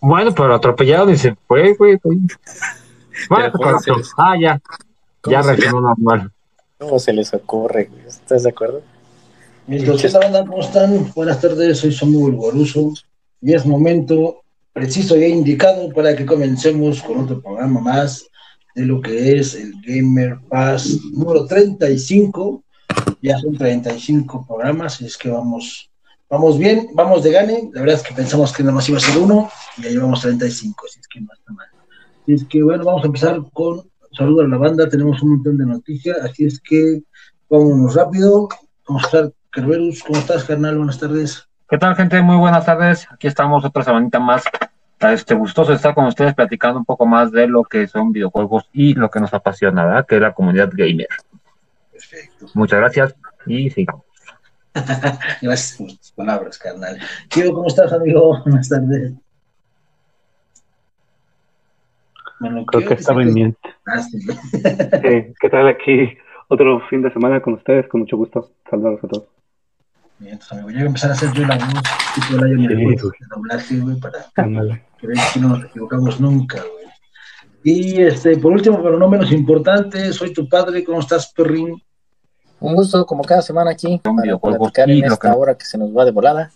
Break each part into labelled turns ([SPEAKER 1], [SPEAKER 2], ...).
[SPEAKER 1] Bueno, pero atropellado y se fue, güey. Bueno, ah, ya. Ya reaccionó normal.
[SPEAKER 2] ¿Cómo se les ocurre? ¿Estás de acuerdo?
[SPEAKER 3] Entonces, banda, ¿cómo están? Buenas tardes, soy Samuel Guaruso y es momento preciso y indicado para que comencemos con otro programa más de lo que es el Gamer Pass número 35. Ya son 35 programas, y es que vamos, vamos bien, vamos de gane. La verdad es que pensamos que nada más iba a ser uno y ya llevamos 35, así es que no está mal. Y es que bueno, vamos a empezar con saludos a la banda, tenemos un montón de noticias, así es que vámonos rápido. Vamos a estar, Kerberus, ¿cómo estás, carnal? Buenas tardes.
[SPEAKER 1] ¿Qué tal, gente? Muy buenas tardes. Aquí estamos otra semanita más este, gustoso estar con ustedes platicando un poco más de lo que son videojuegos y lo que nos apasiona, ¿verdad? Que es la comunidad gamer. Perfecto. Muchas gracias y sigamos.
[SPEAKER 3] gracias por tus palabras, carnal. Quiero, ¿cómo estás, amigo? Buenas tardes.
[SPEAKER 4] Bueno, Creo que está bien. Ah, ¿Qué tal aquí? Otro fin de semana con ustedes, con mucho gusto. Saludos a todos.
[SPEAKER 3] Bien, entonces, amigo, yo voy a empezar a hacer yo la voz, tipo el año de doblaje, güey, para que vean que no nos equivocamos nunca, güey. Y este, por último, pero no menos importante, soy tu padre, ¿cómo estás, perrín?
[SPEAKER 2] Un gusto, como cada semana aquí, para platicar en esta hora que se nos va de volada,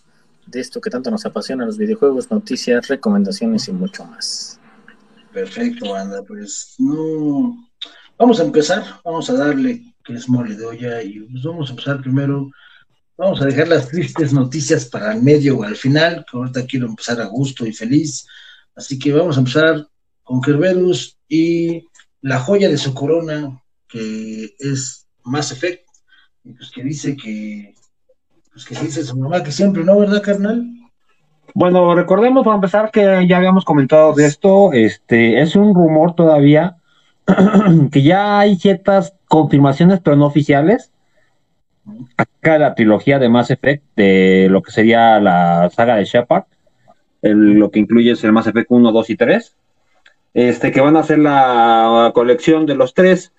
[SPEAKER 2] de esto que tanto nos apasiona, los videojuegos, noticias, recomendaciones y mucho más.
[SPEAKER 3] Perfecto, banda, pues no... Vamos a empezar, vamos a darle que es mole de olla y pues vamos a empezar primero Vamos a dejar las tristes noticias para el medio o al final, que ahorita quiero empezar a gusto y feliz. Así que vamos a empezar con Kerberus y la joya de su corona, que es Mass Effect, y pues que dice que, pues que dice su mamá que siempre, ¿no? ¿Verdad, carnal?
[SPEAKER 1] Bueno, recordemos para empezar que ya habíamos comentado de esto, este es un rumor todavía que ya hay ciertas confirmaciones pero no oficiales acá la trilogía de Mass Effect de lo que sería la saga de Shepard, lo que incluye es el Mass Effect 1, 2 y 3, este, que van a hacer la colección de los tres.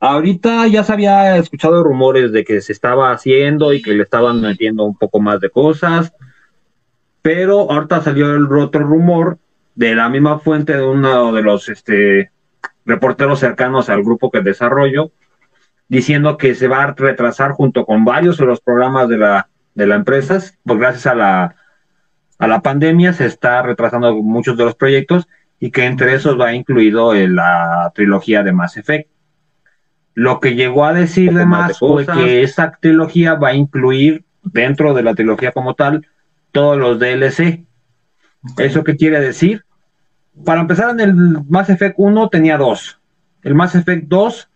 [SPEAKER 1] Ahorita ya se había escuchado rumores de que se estaba haciendo y que le estaban metiendo un poco más de cosas, pero ahorita salió el otro rumor de la misma fuente de uno de los este, reporteros cercanos al grupo que desarrollo, diciendo que se va a retrasar junto con varios de los programas de la, de la empresa, pues gracias a la, a la pandemia se está retrasando muchos de los proyectos y que entre esos va incluido la trilogía de Mass Effect. Lo que llegó a decir de más fue que esa trilogía va a incluir dentro de la trilogía como tal todos los DLC. ¿Eso qué quiere decir? Para empezar, en el Mass Effect 1 tenía dos. El Mass Effect 2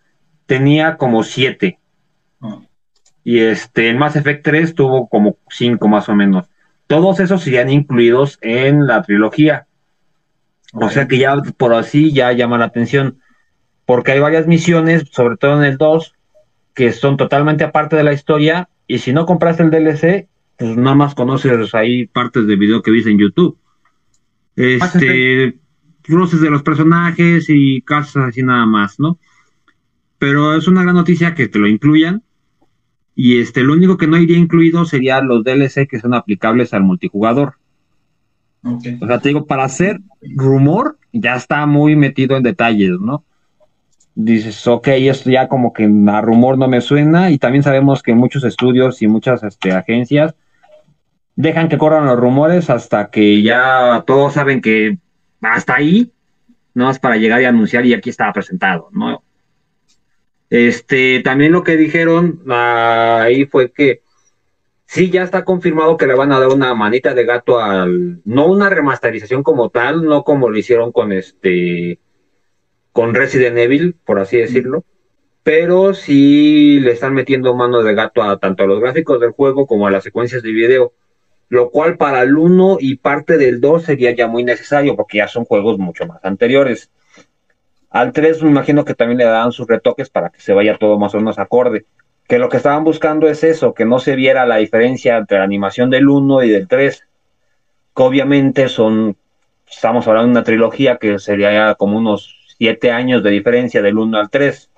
[SPEAKER 1] tenía como siete. Ah. Y este, el Mass Effect 3 tuvo como cinco más o menos. Todos esos serían incluidos en la trilogía. O sea que ya por así ya llama la atención. Porque hay varias misiones, sobre todo en el 2, que son totalmente aparte de la historia. Y si no compraste el DLC, pues nada más conoces ahí partes de video que viste en YouTube. Este, roces de los personajes y cosas así nada más, ¿no? pero es una gran noticia que te lo incluyan. Y este, lo único que no iría incluido sería los DLC que son aplicables al multijugador. O sea, te digo, para hacer rumor, ya está muy metido en detalles, ¿no? Dices, ok, esto ya como que a rumor no me suena, y también sabemos que muchos estudios y muchas este, agencias dejan que corran los rumores hasta que ya todos saben que hasta ahí, no es para llegar y anunciar y aquí estaba presentado, ¿no? Este, también lo que dijeron ahí fue que sí, ya está confirmado que le van a dar una manita de gato al, no una remasterización como tal, no como lo hicieron con este, con Resident Evil, por así decirlo, pero sí le están metiendo mano de gato a tanto a los gráficos del juego como a las secuencias de video, lo cual para el 1 y parte del 2 sería ya muy necesario porque ya son juegos mucho más anteriores. Al 3 me imagino que también le dan sus retoques para que se vaya todo más o menos acorde. Que lo que estaban buscando es eso, que no se viera la diferencia entre la animación del 1 y del 3. Que obviamente son, estamos hablando de una trilogía que sería como unos 7 años de diferencia del 1 al 3.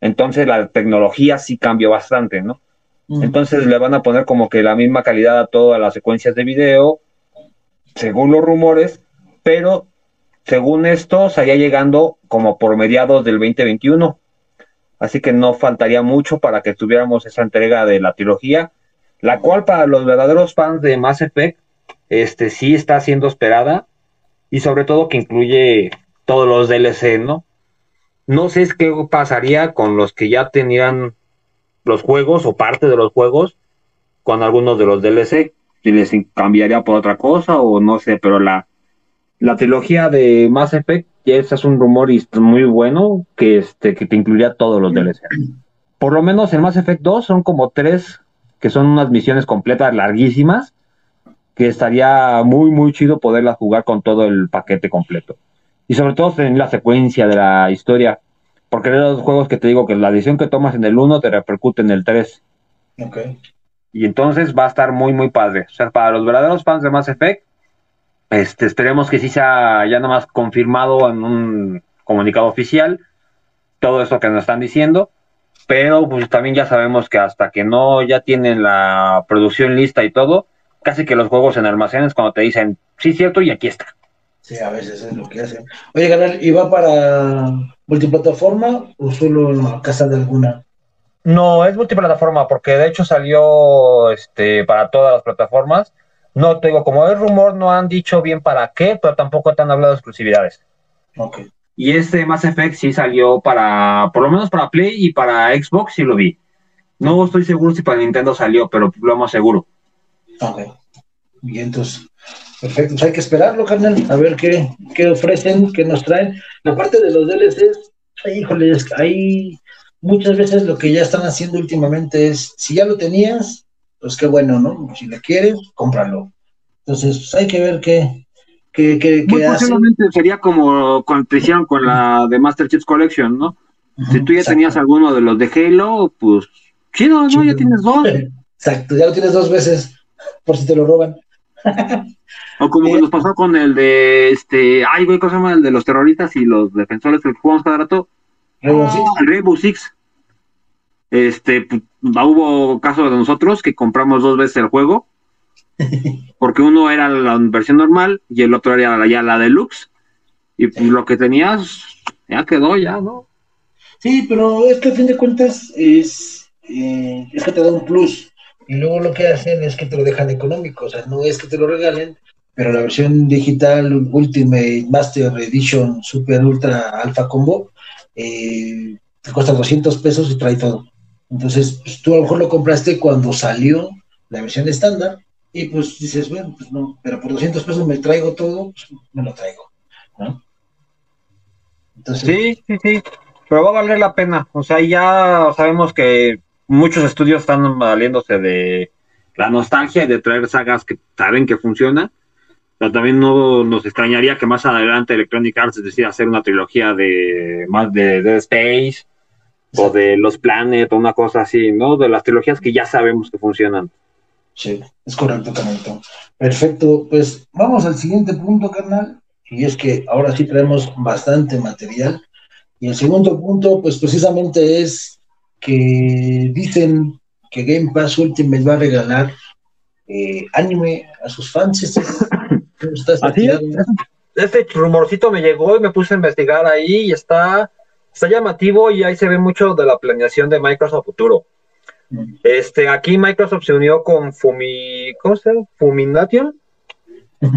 [SPEAKER 1] Entonces la tecnología sí cambió bastante, ¿no? Entonces le van a poner como que la misma calidad a todas las secuencias de video, según los rumores, pero según esto estaría llegando como por mediados del 2021. Así que no faltaría mucho para que tuviéramos esa entrega de la trilogía, la cual para los verdaderos fans de Mass Effect, este sí está siendo esperada y sobre todo que incluye todos los DLC, ¿no? No sé qué pasaría con los que ya tenían los juegos o parte de los juegos con algunos de los DLC, si les cambiaría por otra cosa o no sé, pero la, la trilogía de Mass Effect, ya ese es un rumor muy bueno que, este, que te incluiría todos los DLC. Por lo menos en Mass Effect 2 son como tres que son unas misiones completas larguísimas, que estaría muy, muy chido poderlas jugar con todo el paquete completo. Y sobre todo en la secuencia de la historia porque de los juegos que te digo que la decisión que tomas en el 1 te repercute en el 3.
[SPEAKER 3] Ok.
[SPEAKER 1] Y entonces va a estar muy, muy padre. O sea, para los verdaderos fans de Mass Effect, este, esperemos que sí sea ya nomás confirmado en un comunicado oficial todo eso que nos están diciendo. Pero pues también ya sabemos que hasta que no ya tienen la producción lista y todo, casi que los juegos en almacenes cuando te dicen, sí, cierto, y aquí está.
[SPEAKER 3] Sí, a veces es lo que hacen. Oye, Canal, ¿y va para multiplataforma o solo en casa de alguna?
[SPEAKER 1] No, es multiplataforma porque de hecho salió este para todas las plataformas. No te digo, como es rumor, no han dicho bien para qué, pero tampoco te han hablado de exclusividades.
[SPEAKER 3] Ok.
[SPEAKER 1] Y este Mass Effect sí salió para, por lo menos para Play y para Xbox, sí lo vi. No estoy seguro si para Nintendo salió, pero lo más seguro.
[SPEAKER 3] Ok. Y entonces, Perfecto, pues hay que esperarlo, carnal, a ver qué, qué ofrecen, qué nos traen. La parte de los DLCs, híjole, hay muchas veces lo que ya están haciendo últimamente es, si ya lo tenías, pues qué bueno, ¿no? Si lo quieres, cómpralo. Entonces, pues hay que ver qué, qué, qué,
[SPEAKER 1] Muy posiblemente sería como cuando te hicieron con la de Master Chief Collection, ¿no? si tú ya tenías alguno de los de Halo, pues chido, ¿no? Ya tienes dos.
[SPEAKER 3] Exacto, ya lo tienes dos veces, por si te lo roban.
[SPEAKER 1] O como nos pasó con el de este, ay güey, ¿cómo se llama? El de los terroristas y los defensores que jugamos cada rato. Rainbow Six. Este, pues, hubo casos de nosotros que compramos dos veces el juego. Porque uno era la versión normal y el otro era ya la deluxe. Y pues, lo que tenías ya quedó, ya, ¿no?
[SPEAKER 3] Sí, pero es que a fin de cuentas es, eh, es que te da un plus y luego lo que hacen es que te lo dejan económico, o sea, no es que te lo regalen, pero la versión digital Ultimate Master Edition Super Ultra Alpha Combo eh, te cuesta 200 pesos y trae todo. Entonces, pues, tú a lo mejor lo compraste cuando salió la versión estándar y pues dices, bueno, pues no, pero por 200 pesos me traigo todo, pues me lo traigo.
[SPEAKER 1] Entonces, sí, sí, sí, pero va a valer la pena. O sea, ya sabemos que muchos estudios están valiéndose de la nostalgia y de traer sagas que saben que funcionan. Pero también no nos extrañaría que más adelante Electronic Arts decida hacer una trilogía de más de, de Space o de Los Planet o una cosa así, ¿no? De las trilogías que ya sabemos que funcionan.
[SPEAKER 3] Sí, es correcto, Carnalito. Perfecto, pues vamos al siguiente punto, carnal, y es que ahora sí traemos bastante material. Y el segundo punto, pues precisamente es que dicen que Game Pass Ultimate va a regalar eh, anime a sus fans.
[SPEAKER 1] Así es. Este rumorcito me llegó y me puse a investigar ahí y está, está llamativo y ahí se ve mucho de la planeación de Microsoft futuro. Mm. Este, aquí Microsoft se unió con Fumi, ¿cómo se llama? Fumination,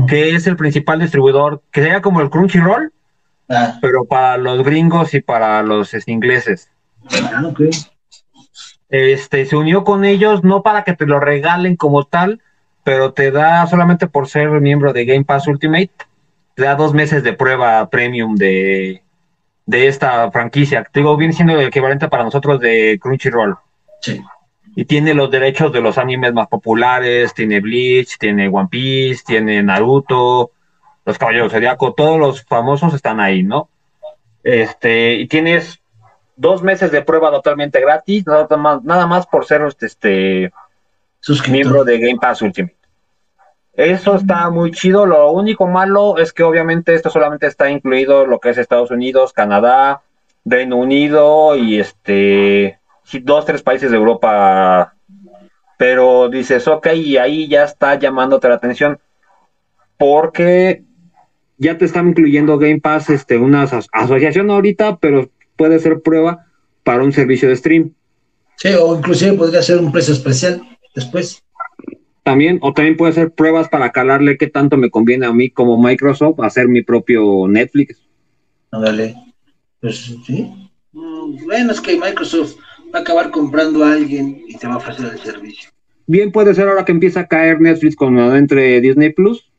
[SPEAKER 1] que es el principal distribuidor, que sería como el Crunchyroll, ah. pero para los gringos y para los ingleses.
[SPEAKER 3] Ah,
[SPEAKER 1] este, se unió con ellos no para que te lo regalen como tal, pero te da solamente por ser miembro de Game Pass Ultimate, te da dos meses de prueba premium de, de esta franquicia. Te digo, viene siendo el equivalente para nosotros de Crunchyroll.
[SPEAKER 3] Sí.
[SPEAKER 1] Y tiene los derechos de los animes más populares, tiene Bleach, tiene One Piece, tiene Naruto, los Caballeros Zodiaco, todos los famosos están ahí, ¿no? Este, y tienes dos meses de prueba totalmente gratis, nada más, nada más por ser este, miembro de Game Pass Ultimate. Eso está muy chido. Lo único malo es que obviamente esto solamente está incluido lo que es Estados Unidos, Canadá, Reino Unido y este dos, tres países de Europa pero dices, ok, y ahí ya está llamándote la atención, porque ya te están incluyendo Game Pass, este, una asociación ahorita, pero puede ser prueba para un servicio de stream.
[SPEAKER 3] Sí, o inclusive podría ser un precio especial después.
[SPEAKER 1] También, o también puede ser pruebas para calarle qué tanto me conviene a mí como Microsoft hacer mi propio Netflix.
[SPEAKER 3] Dale. Pues sí. Mm, bueno, es que Microsoft va a acabar comprando a alguien y te va a ofrecer el servicio.
[SPEAKER 1] Bien puede ser ahora que empieza a caer Netflix con entre Disney Plus.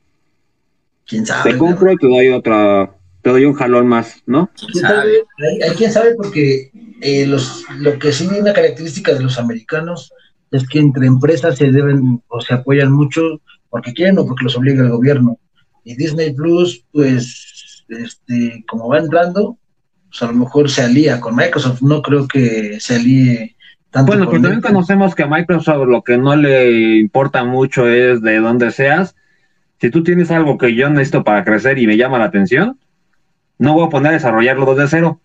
[SPEAKER 3] ¿Quién sabe?
[SPEAKER 1] Te compro y te doy otra, te doy un jalón más, ¿no?
[SPEAKER 3] Hay, quien sabe porque eh, los, lo que sí es una característica de los americanos es que entre empresas se deben o se apoyan mucho porque quieren o porque los obliga el gobierno. Y Disney Plus, pues, este, como va entrando, pues a lo mejor se alía con Microsoft. No creo que se alíe
[SPEAKER 1] tanto. Bueno, pues también conocemos que a Microsoft lo que no le importa mucho es de dónde seas. Si tú tienes algo que yo necesito para crecer y me llama la atención, no voy a poner a desarrollarlo desde cero.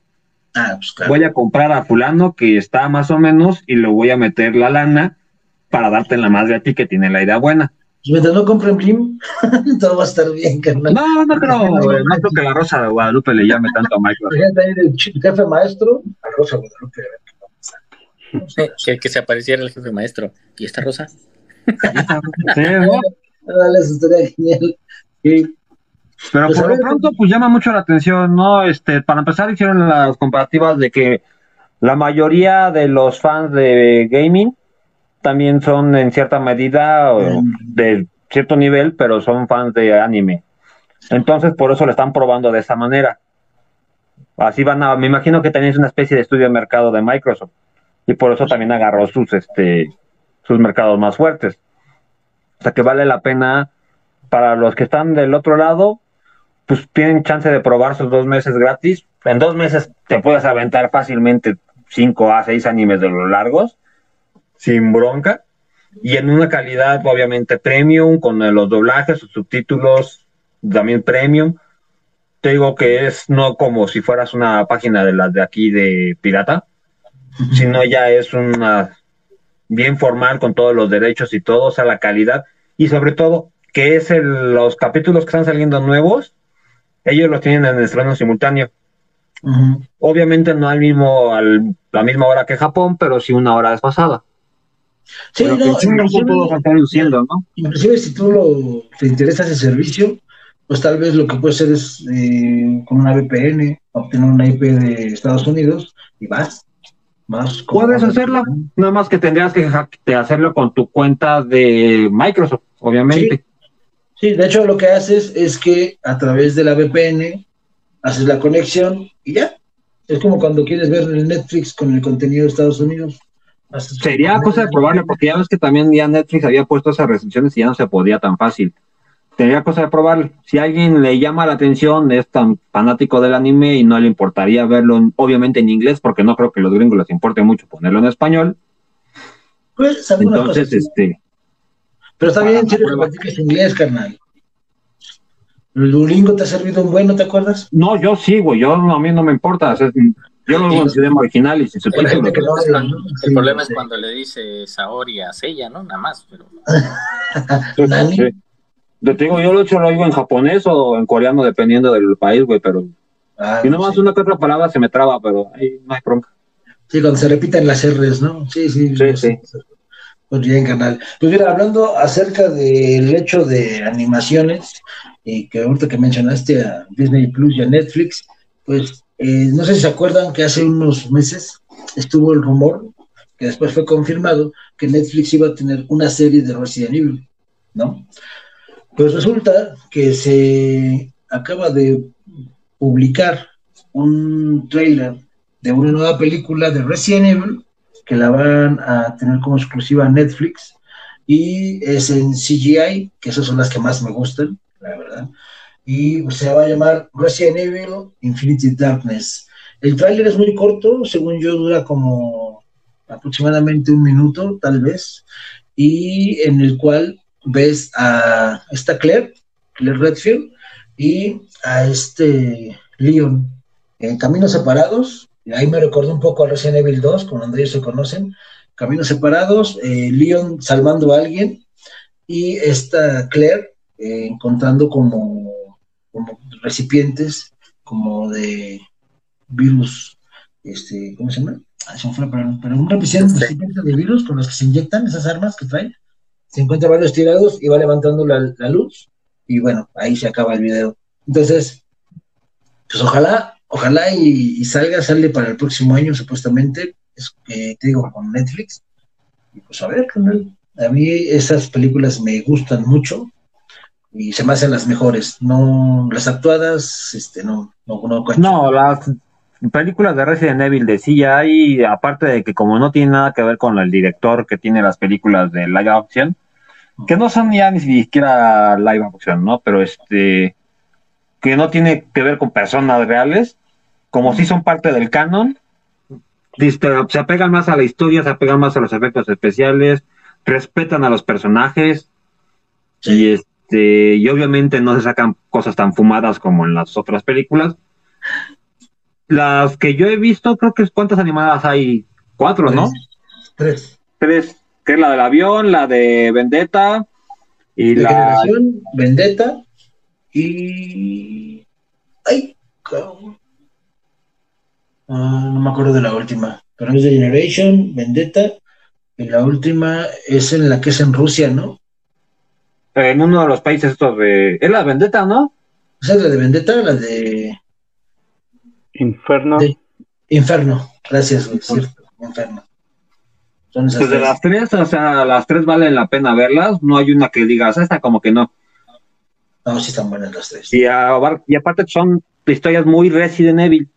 [SPEAKER 3] Ah, pues
[SPEAKER 1] voy a comprar a fulano que está más o menos y le voy a meter la lana para darte en la madre a ti que tiene la idea buena.
[SPEAKER 3] Y mientras no compren Blim, todo va a estar bien, carnal.
[SPEAKER 1] No, no creo, no creo que la Rosa de Guadalupe le llame tanto a Michael.
[SPEAKER 3] el jefe maestro a Rosa de Guadalupe.
[SPEAKER 2] Que, que se apareciera el jefe maestro. ¿Y esta Rosa?
[SPEAKER 1] sí, ¿no?
[SPEAKER 3] Dale, eso estaría genial. Sí.
[SPEAKER 1] Pero pues por lo pronto, pues llama mucho la atención, ¿no? Este, para empezar, hicieron las comparativas de que la mayoría de los fans de gaming también son en cierta medida de cierto nivel, pero son fans de anime. Entonces, por eso lo están probando de esa manera. Así van a, me imagino que tenéis una especie de estudio de mercado de Microsoft y por eso también agarró sus, este, sus mercados más fuertes. O sea que vale la pena para los que están del otro lado, pues tienen chance de probar sus dos meses gratis. En dos meses te puedes aventar fácilmente cinco a seis animes de los largos sin bronca y en una calidad obviamente premium con los doblajes, sus subtítulos también premium. Te digo que es no como si fueras una página de las de aquí de pirata, sino ya es una bien formal con todos los derechos y todo, o sea, la calidad y sobre todo que es el, los capítulos que están saliendo nuevos, ellos los tienen en estreno simultáneo. Obviamente no al mismo, al, la misma hora que Japón, pero sí una hora desfasada.
[SPEAKER 3] Sí, no, inclusive, ¿no? inclusive si tú lo, te interesa ese servicio, pues tal vez lo que puedes hacer es eh, con una VPN, obtener una IP de Estados Unidos y vas. Más
[SPEAKER 1] Puedes hacerlo, nada más que tendrías que hacerlo con tu cuenta de Microsoft, obviamente.
[SPEAKER 3] Sí. De hecho lo que haces es que a través de la VPN haces la conexión y ya. Es como cuando quieres ver el Netflix con el contenido de Estados Unidos.
[SPEAKER 1] Sería cosa de probarle, porque ya ves que también ya Netflix había puesto esas restricciones y ya no se podía tan fácil. Sería cosa de probarle. Si a alguien le llama la atención, es tan fanático del anime y no le importaría verlo, obviamente en inglés, porque no creo que los gringos les importe mucho ponerlo en español.
[SPEAKER 3] Pues,
[SPEAKER 1] Entonces, este.
[SPEAKER 3] Pero está bien, chido que es inglés, carnal. ¿El Duolingo te ha servido un bueno, te acuerdas?
[SPEAKER 1] No, yo sí, güey. Yo a mí no me importa. Yo no lo considero original y si se puede.
[SPEAKER 2] El, problema es cuando le dice Saori a Seiya, ¿no? Nada más, pero.
[SPEAKER 1] sí. Te digo, yo lo hecho lo digo en japonés o en coreano, dependiendo del país, güey, pero. Ah, y nomás una que otra palabra se me traba, pero ahí no hay bronca.
[SPEAKER 3] Sí, cuando se repiten las R's, ¿no? Sí, sí.
[SPEAKER 1] Sí, sí.
[SPEAKER 3] Pues bien, canal. Pues mira, hablando acerca del hecho de animaciones, y que ahorita que mencionaste a Disney Plus y a Netflix, pues eh, no sé si se acuerdan que hace unos meses estuvo el rumor, que después fue confirmado, que Netflix iba a tener una serie de Resident Evil, ¿no? Pues resulta que se acaba de publicar un trailer de una nueva película de Resident Evil que la van a tener como exclusiva Netflix y es en CGI, que esas son las que más me gustan, la verdad y se va a llamar Resident Evil Infinity Darkness. El tráiler es muy corto, según yo dura como aproximadamente un minuto, tal vez, y en el cual ves a esta Claire, Claire Redfield, y a este Leon en caminos separados. Ahí me recordó un poco a Resident Evil 2, con donde ellos se conocen, caminos separados, eh, Leon salvando a alguien y esta Claire eh, encontrando como, como recipientes como de virus, este, ¿cómo se llama? Ah, se fue, pero, un recipiente de virus con los que se inyectan esas armas que traen. Se encuentra varios tirados y va levantando la, la luz y bueno, ahí se acaba el video. Entonces, pues ojalá, ojalá y, salga, sale para el próximo año supuestamente, es que te digo, con Netflix. Y pues a ver, a mí esas películas me gustan mucho y se me hacen las mejores. No, las actuadas, este, no, no, no,
[SPEAKER 1] no las películas de Resident Evil de CGI, aparte de que como no tiene nada que ver con el director que tiene las películas de live action, que no son ya ni siquiera live action, ¿no? Pero este, que no tiene que ver con personas reales, como si son parte del canon, se apegan más a la historia, se apegan más a los efectos especiales, respetan a los personajes y este y obviamente no se sacan cosas tan fumadas como en las otras películas. Las que yo he visto, creo que cuántas animadas hay, cuatro, ¿no?
[SPEAKER 3] Tres.
[SPEAKER 1] Tres, que es la del avión, la de Vendetta y la
[SPEAKER 3] generación Vendetta y ay, ah, no me acuerdo de la última, pero es de Generation, Vendetta, y la última es en la que es en Rusia, ¿no?
[SPEAKER 1] En uno de los países estos de... Es la Vendetta, ¿no?
[SPEAKER 3] ¿Esa es la de Vendetta la de...
[SPEAKER 4] Inferno?
[SPEAKER 3] Inferno, gracias, güey, cierto, Inferno.
[SPEAKER 1] pues de las tres, o sea, las tres valen la pena verlas, no hay una que digas, esta como que no.
[SPEAKER 3] No, sí están buenas las tres.
[SPEAKER 1] Y, y aparte son historias muy Resident Evil.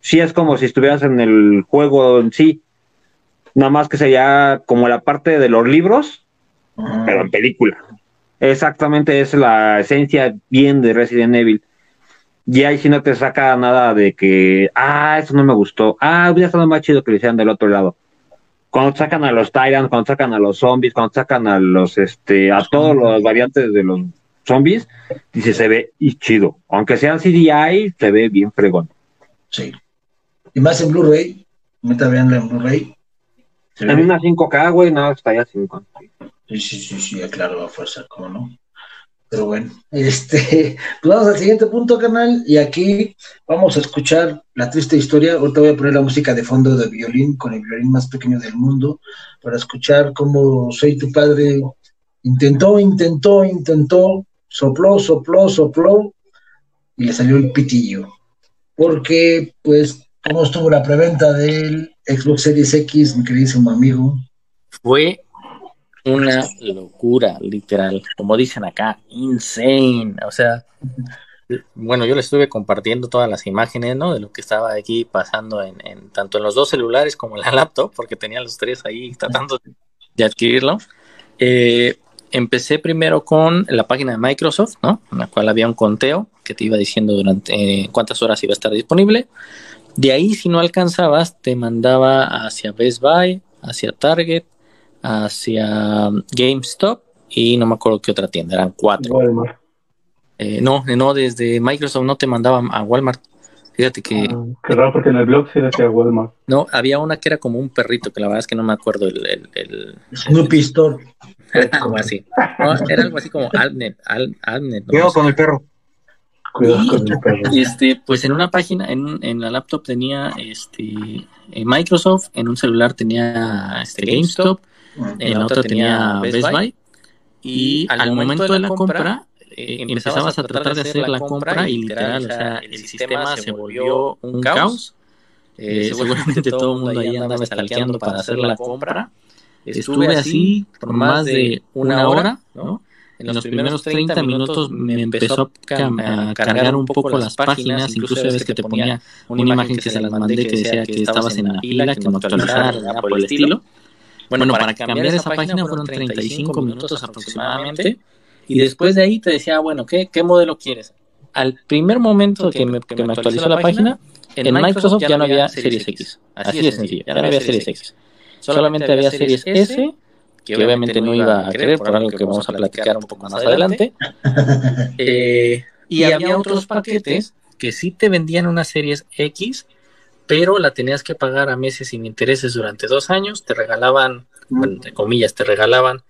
[SPEAKER 1] Sí es como si estuvieras en el juego en sí. Nada más que sería como la parte de los libros, pero en película. Exactamente es la esencia bien de Resident Evil. Y ahí sí no te saca nada de que, ah, eso no me gustó. Ah, hubiera estado más chido que lo hicieran del otro lado. Cuando sacan a los Tyrants, cuando sacan a los zombies, cuando sacan a los, este, a todos los variantes de los zombies, dice, se ve y chido. Aunque sea CDI, se ve bien fregón.
[SPEAKER 3] Sí. Y más en Blu-ray, meta veanla en Blu-ray.
[SPEAKER 1] En una 5K, güey, no, está ya 5.
[SPEAKER 3] Sí, sí, sí, sí, claro, a fuerza, ¿cómo no? Pero bueno, este, pues vamos al siguiente punto, canal, y aquí vamos a escuchar la triste historia. Ahorita voy a poner la música de fondo de violín con el violín más pequeño del mundo para escuchar cómo Soy tu padre intentó, intentó, intentó sopló, sopló, sopló y le salió el pitillo. Porque, pues, ¿cómo estuvo la preventa del Xbox Series X, mi queridísimo amigo?
[SPEAKER 2] Fue una locura, literal. Como dicen acá, insane. O sea, bueno, yo le estuve compartiendo todas las imágenes, ¿no? De lo que estaba aquí pasando en, tanto en los dos celulares como en la laptop, porque tenía los tres ahí tratando de adquirirlo. Eh, empecé primero con la página de Microsoft, ¿no? En la cual había un conteo que te iba diciendo durante eh, cuántas horas iba a estar disponible. De ahí, si no alcanzabas, te mandaba hacia Best Buy, hacia Target, hacia GameStop y no me acuerdo qué otra tienda, eran cuatro. Walmart. Eh, no, no, desde Microsoft no te mandaban a Walmart. Fíjate que.
[SPEAKER 4] Ah, qué raro, porque en el blog sí decía Walmart.
[SPEAKER 2] No, había una que era como un perrito, que la verdad es que no me acuerdo el. el, el
[SPEAKER 3] Snoopy Store.
[SPEAKER 2] algo así. era algo así como Alnet. Al,
[SPEAKER 1] Cuidado con el perro.
[SPEAKER 2] Cuidado con el perro. Este, pues en una página, en, en la laptop tenía este Microsoft, en un celular tenía este, GameStop, en la otra tenía Best Buy. Y al momento de la compra, eh, empezabas a tratar de hacer la compra y literal, o sea, el sistema se volvió un caos. Eh, seguramente todo el mundo ahí andaba stalkeando para hacer la compra. Estuve así por más de una hora, ¿no? En los primeros 30 minutos me empezó a cargar un poco las páginas, incluso ves que te ponía una imagen que se las mandé que decía que estabas en la fila, que no actualizara, nada por el estilo. Bueno, para cambiar esa página fueron 35 minutos aproximadamente y después de ahí te decía, bueno, ¿qué, qué modelo quieres? Al primer momento que me, que me actualizó la página, en Microsoft ya no había Series X. Así de sencillo, ya no había Series X. Solamente había Series S, que obviamente no iba a querer, por algo que vamos a platicar un poco más adelante. Eh, y había otros paquetes que sí te vendían unas Series X, pero la tenías que pagar a meses sin intereses durante dos años, te regalaban, entre comillas, te regalaban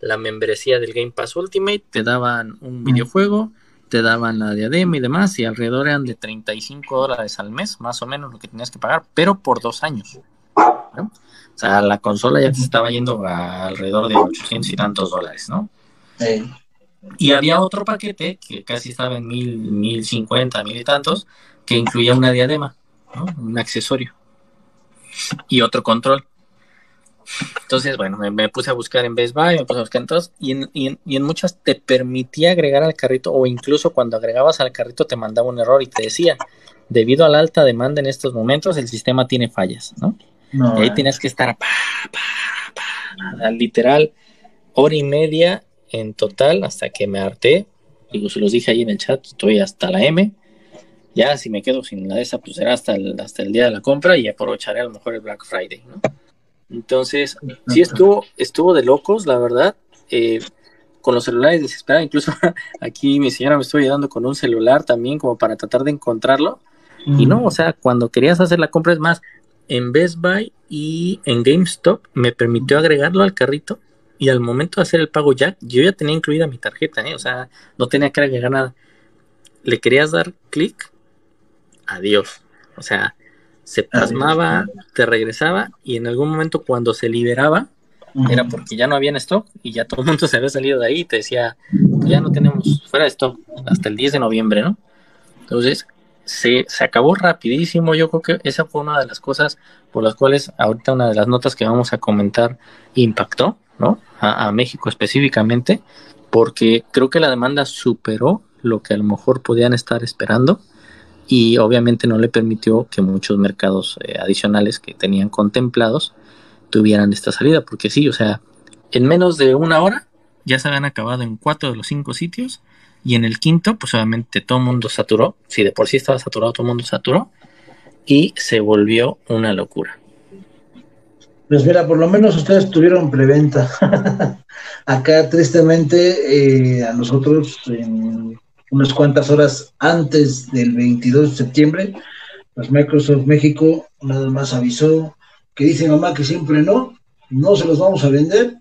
[SPEAKER 2] la membresía del Game Pass Ultimate, te daban un videojuego, te daban la diadema y demás, y alrededor eran de 35 dólares al mes, más o menos lo que tenías que pagar, pero por dos años. O sea, la consola ya te estaba yendo a alrededor de 800 y tantos dólares, ¿no? Y había otro paquete que casi estaba en mil, mil cincuenta, mil y tantos, que incluía una diadema, ¿no? un accesorio y otro control. Entonces, bueno, me, puse a buscar en Best Buy, me puse a buscar en todos, y en, y, en, muchas te permitía agregar al carrito, o incluso cuando agregabas al carrito te mandaba un error y te decía, debido a la alta demanda en estos momentos, el sistema tiene fallas, ¿no? Y ahí eh. tienes que estar, literal, hora y media en total hasta que me harté. Digo, se los dije ahí en el chat, estoy hasta la M. Ya si me quedo sin la de esa, pues será hasta el, hasta el día de la compra y aprovecharé a lo mejor el Black Friday, ¿no? Entonces, sí estuvo, estuvo de locos, la verdad. Eh, con los celulares desesperada, incluso aquí mi señora me estuvo ayudando con un celular también como para tratar de encontrarlo. Y no, o sea, cuando querías hacer la compra es más, en Best Buy y en GameStop me permitió agregarlo al carrito y al momento de hacer el pago ya, yo ya tenía incluida mi tarjeta, ¿eh? o sea, no tenía que agregar nada. Le querías dar clic, adiós. O sea, se pasmaba, te regresaba y en algún momento cuando se liberaba, era porque ya no había en stock y ya todo el mundo se había salido de ahí y te decía, ya no tenemos fuera de stock hasta el 10 de noviembre, ¿no? Entonces, se, acabó rapidísimo. Yo creo que esa fue una de las cosas por las cuales ahorita una de las notas que vamos a comentar impactó, ¿no? A, a México específicamente, porque creo que la demanda superó lo que a lo mejor podían estar esperando y obviamente no le permitió que muchos mercados eh, adicionales que tenían contemplados tuvieran esta salida, porque sí, o sea, en menos de una hora ya se habían acabado en cuatro de los cinco sitios y en el quinto, pues obviamente todo mundo saturó, si de por sí estaba saturado, todo el mundo saturó y se volvió una locura.
[SPEAKER 3] Pues mira, por lo menos ustedes tuvieron preventa. Acá, tristemente, eh, a nosotros en unas cuantas horas antes del 22 de septiembre, pues Microsoft México nada más avisó que dice mamá que siempre no, no se los vamos a vender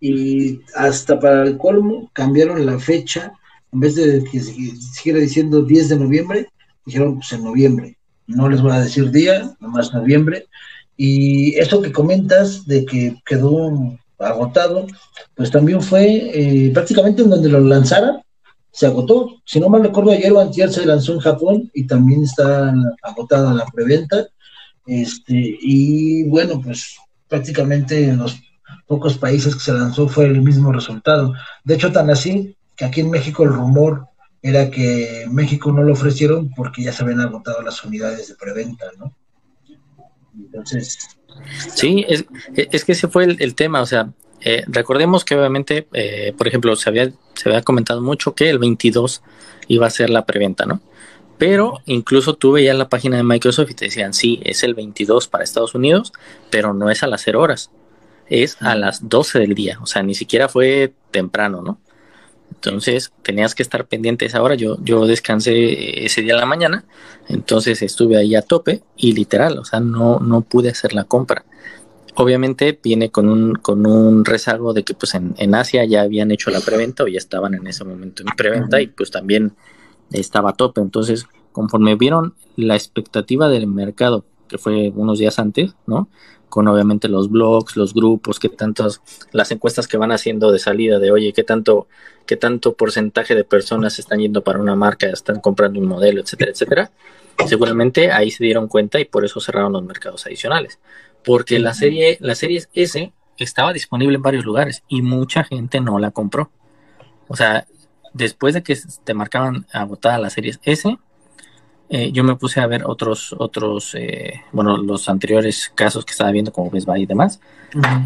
[SPEAKER 3] y hasta para el colmo cambiaron la fecha, en vez de que siguiera diciendo 10 de noviembre, dijeron pues en noviembre, no les voy a decir día, nomás noviembre, y esto que comentas de que quedó agotado, pues también fue eh, prácticamente en donde lo lanzaran, se agotó. Si no mal recuerdo, ayer o antier se lanzó en Japón y también está agotada la preventa. Este, y bueno, pues prácticamente en los pocos países que se lanzó fue el mismo resultado. De hecho, tan así que aquí en México el rumor era que México no lo ofrecieron porque ya se habían agotado las unidades de preventa, ¿no? Entonces.
[SPEAKER 2] Sí, es, es que ese fue el tema, o sea, eh, recordemos que obviamente, eh, por ejemplo, se había, se había comentado mucho que el 22 iba a ser la preventa, ¿no? Pero incluso tuve ya la página de Microsoft y te decían, sí, es el 22 para Estados Unidos, pero no es a las 0 horas, es a las 12 del día, o sea, ni siquiera fue temprano, ¿no? Entonces tenías que estar pendiente esa hora. Yo, yo descansé ese día en la mañana, entonces estuve ahí a tope y literal, o sea, no, no pude hacer la compra obviamente viene con un, con un rezago de que pues en, en, Asia ya habían hecho la preventa o ya estaban en ese momento en preventa y pues también estaba a tope. Entonces, conforme vieron la expectativa del mercado, que fue unos días antes, ¿no? Con obviamente los blogs, los grupos, que tantas, las encuestas que van haciendo de salida de oye, qué tanto, qué tanto porcentaje de personas están yendo para una marca, están comprando un modelo, etcétera, etcétera. Seguramente ahí se dieron cuenta y por eso cerraron los mercados adicionales porque la serie, la serie S estaba disponible en varios lugares y mucha gente no la compró. O sea, después de que te marcaban agotada la serie S, eh, yo me puse a ver otros, otros, eh, bueno, los anteriores casos que estaba viendo como Best Buy y demás,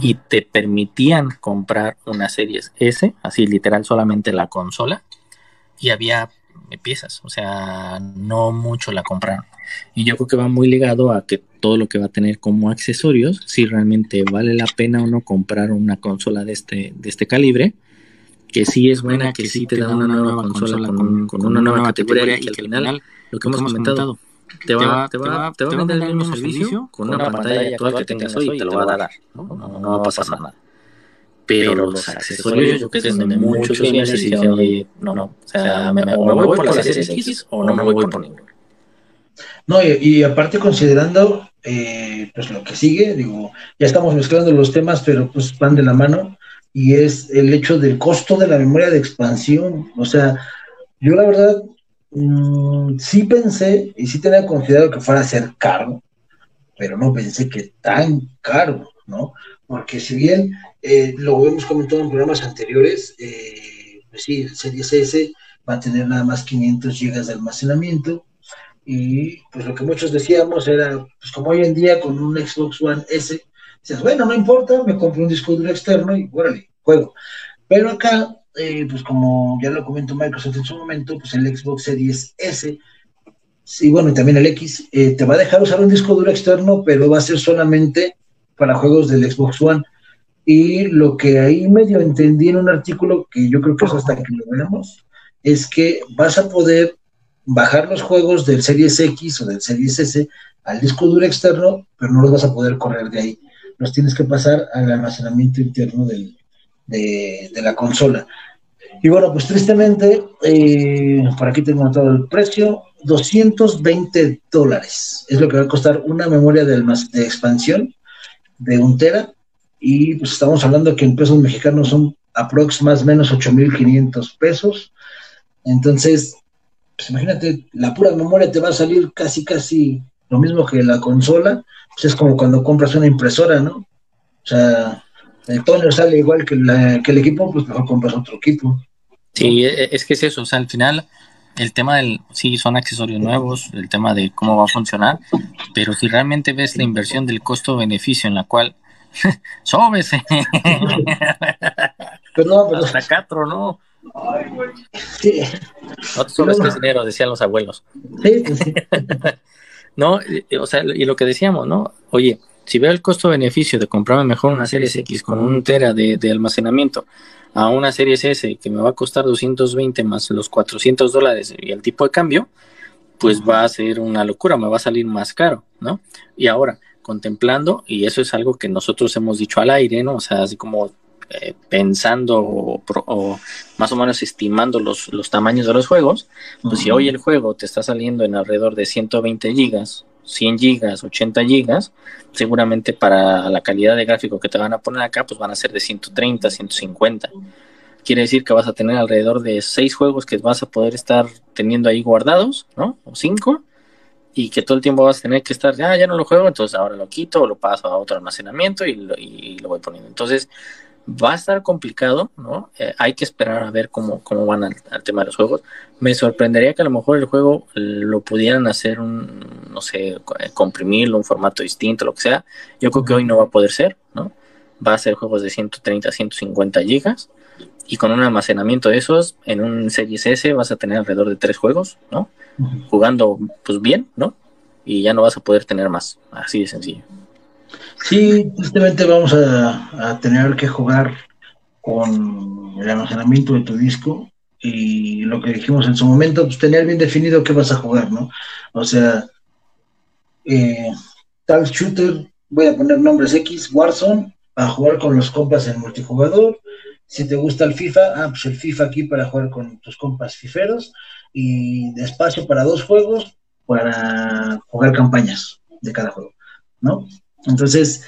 [SPEAKER 2] y te permitían comprar una serie S, así literal solamente la consola, y había piezas, o sea, no mucho la compraron. Y yo creo que va muy ligado a que todo lo que va a tener como accesorios, si realmente vale la pena o no comprar una consola de este, de este calibre, que sí es buena, que sí te da una nueva consola con, una nueva categoría y que al final, lo que hemos comentado, te va, te va, te va a vender el mismo servicio con una pantalla actual que tengas hoy y te lo va a dar. No, no, va a pasar nada. Pero los accesorios, yo creo que son de muchos bienes y no, no. O sea, me, me voy por la series X o no me voy por ninguno.
[SPEAKER 3] No, y, aparte considerando eh, pues lo que sigue, digo, ya estamos mezclando los temas, pero pues van de la mano, y es el hecho del costo de la memoria de expansión. O sea, yo la verdad Mm, sí pensé y sí tenía considerado que fuera a ser caro, pero no pensé que tan caro, ¿no? Porque si bien eh, lo hemos comentado en programas anteriores, eh, pues sí, el Series S va a tener nada más 500 GB de almacenamiento y pues lo que muchos decíamos era, pues como hoy en día con un Xbox One S, dices, bueno, no importa, me compro un disco duro externo y órale, juego. Pero acá eh, pues como ya lo comentó Microsoft en su momento, pues el Xbox Series S, y bueno, y también el X, eh, te va a dejar usar un disco duro externo, pero va a ser solamente para juegos del Xbox One. Y lo que ahí medio entendí en un artículo, que yo creo que es hasta que lo veamos, es que vas a poder bajar los juegos del Series X o del Series S al disco duro externo, pero no los vas a poder correr de ahí. Los tienes que pasar al almacenamiento interno de, la consola. Y bueno, pues tristemente, eh, por aquí tengo todo el precio, 220 dólares. Es lo que va a costar una memoria de, de expansión de un tera. Y pues estamos hablando que en pesos mexicanos son aprox más o menos 8.500 pesos. Entonces, pues imagínate, la pura memoria te va a salir casi, casi lo mismo que la consola. Pues es como cuando compras una impresora, ¿no? O sea, el toner sale igual que, el equipo, pues mejor compras otro equipo.
[SPEAKER 2] Sí, e, e, es que es eso, o sea, al final el tema del, sí, son accesorios nuevos, el tema de cómo va a funcionar, pero si realmente ves la inversión del costo-beneficio en la cual, sóbese. pero no, pero... Hasta Catro, ¿no? Ay, güey. Sí. No te sobres que es dinero, decían los abuelos. Sí, pues sí. no, o sea, y lo que decíamos, ¿no? Oye, si veo el costo-beneficio de comprarme mejor una serie X con un tera de, almacenamiento a una serie S que me va a costar 220 más los 400 dólares y el tipo de cambio, pues va a ser una locura, me va a salir más caro, ¿no? Y ahora, contemplando, y eso es algo que nosotros hemos dicho al aire, ¿no? O sea, así como eh, pensando o, más o menos estimando los, los tamaños de los juegos, pues si hoy el juego te está saliendo en alrededor de 120 gigas 100 gigas, 80 gigas, seguramente para la calidad de gráfico que te van a poner acá, pues van a ser de 130, 150. Quiere decir que vas a tener alrededor de 6 juegos que vas a poder estar teniendo ahí guardados, ¿no? O 5, y que todo el tiempo vas a tener que estar, ah, ya no lo juego, entonces ahora lo quito lo paso a otro almacenamiento y lo, y lo voy poniendo. Entonces, va a estar complicado, ¿no? Eh, hay que esperar a ver cómo, cómo van al, tema de los juegos. Me sorprendería que a lo mejor el juego lo pudieran hacer un, no sé, comprimirlo, un formato distinto, lo que sea. Yo creo que hoy no va a poder ser, ¿no? Va a ser juegos de 130, 150 gigas. Y con un almacenamiento de esos, en un Series S vas a tener alrededor de tres juegos, ¿no? Jugando, pues bien, ¿no? Y ya no vas a poder tener más. Así de sencillo.
[SPEAKER 3] Sí, tristemente vamos a, tener que jugar con el almacenamiento de tu disco y lo que dijimos en su momento, pues tener bien definido qué vas a jugar, ¿no? O sea, eh, tal shooter, voy a poner nombres X, Warzone, a jugar con los compas en multijugador. Si te gusta el FIFA, ah, pues el FIFA aquí para jugar con tus compas fiferos y espacio para dos juegos para jugar campañas de cada juego, ¿no? Entonces,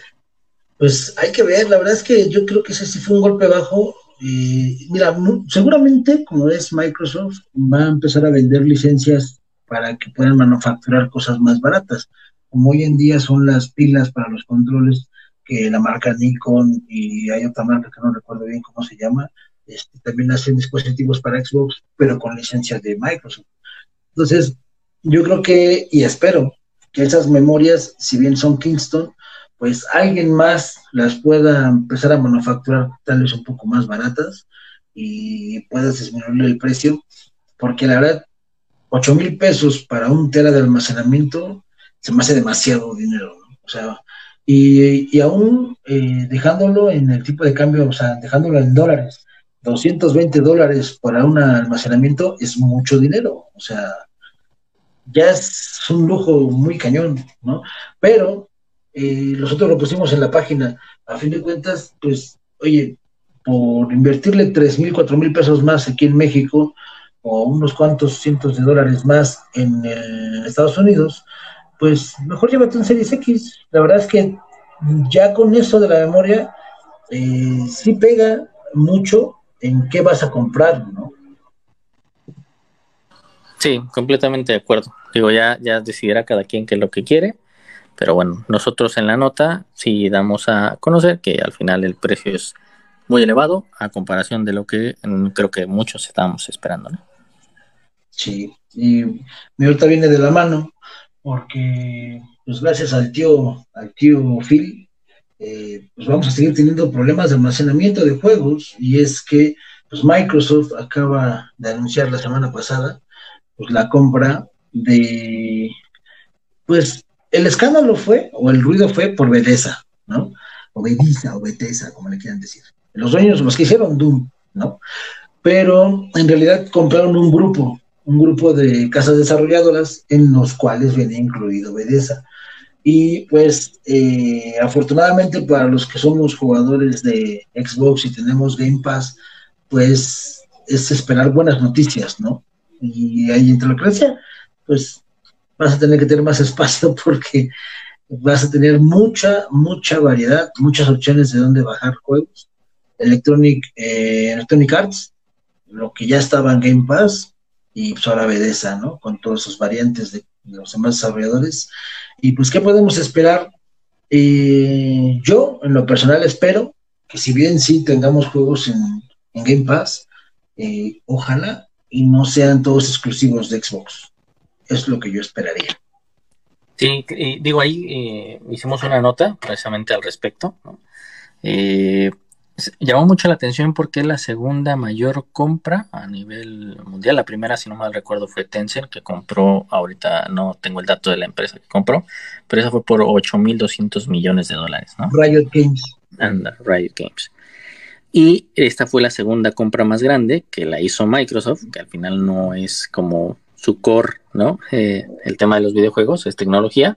[SPEAKER 3] pues hay que ver, la verdad es que yo creo que ese sí fue un golpe bajo. mira, seguramente, como es Microsoft, va a empezar a vender licencias para que puedan manufacturar cosas más baratas, como hoy en día son las pilas para los controles que la marca Nikon y hay otra marca que no recuerdo bien cómo se llama, este, también hacen dispositivos para Xbox, pero con licencias de Microsoft. Entonces, yo creo que, y espero, que esas memorias, si bien son Kingston, pues alguien más las pueda empezar a manufacturar tal vez un poco más baratas y puedas disminuir el precio, porque la verdad, 8 mil pesos para un tera de almacenamiento se me hace demasiado dinero, O sea, y, y aún eh, dejándolo en el tipo de cambio, o sea, dejándolo en dólares, 220 dólares para un almacenamiento es mucho dinero, o sea, ya es un lujo muy cañón, ¿no? Pero eh, nosotros lo pusimos en la página, a fin de cuentas, pues, oye, por invertirle tres mil, cuatro mil pesos más aquí en México, o unos cuantos cientos de dólares más en, Estados Unidos, pues mejor llévate un Series X. La verdad es que ya con eso de la memoria, eh, sí pega mucho en qué vas a comprar, ¿no?
[SPEAKER 2] Sí, completamente de acuerdo. Digo, ya, ya decidirá cada quien qué es lo que quiere, pero bueno, nosotros en la nota sí damos a conocer que al final el precio es muy elevado a comparación de lo que creo que muchos estábamos esperando, ¿no?
[SPEAKER 3] Sí, y mi ahorita viene de la mano, porque pues gracias al tío, al tío Phil, eh, pues vamos a seguir teniendo problemas de almacenamiento de juegos, y es que pues Microsoft acaba de anunciar la semana pasada pues la compra de pues el escándalo fue, o el ruido fue por Bethesda, ¿no? O Bethesda, o Bethesda, como le quieran decir. Los dueños, los que hicieron Doom, ¿no? Pero en realidad compraron un grupo, un grupo de casas desarrolladoras en los cuales venía incluido Bethesda. Y pues eh, afortunadamente para los que somos jugadores de Xbox y tenemos Game Pass, pues es esperar buenas noticias, ¿no? Y ahí entra la pues vas a tener que tener más espacio porque vas a tener mucha, mucha variedad, muchas opciones de dónde bajar juegos. Electronic, eh, Electronic Arts, lo que ya estaba en Game Pass, y pues ahora Bethesda, ¿no? Con todas sus variantes de, los demás desarrolladores. Y pues, ¿qué podemos esperar? Eh, yo, en lo personal, espero que si bien sí tengamos juegos en, Game Pass, eh, ojalá y no sean todos exclusivos de Xbox. Es lo que yo esperaría.
[SPEAKER 2] Sí, digo, ahí eh, hicimos una nota precisamente al respecto. ¿no? llamó mucho la atención porque es la segunda mayor compra a nivel mundial. La primera, si no mal recuerdo, fue Tencent, que compró, ahorita no tengo el dato de la empresa que compró, pero esa fue por 8.200 millones de dólares, ¿no?
[SPEAKER 3] Riot Games.
[SPEAKER 2] Anda, Riot Games. Y esta fue la segunda compra más grande que la hizo Microsoft, que al final no es como su core, ¿no? Eh, el tema de los videojuegos es tecnología,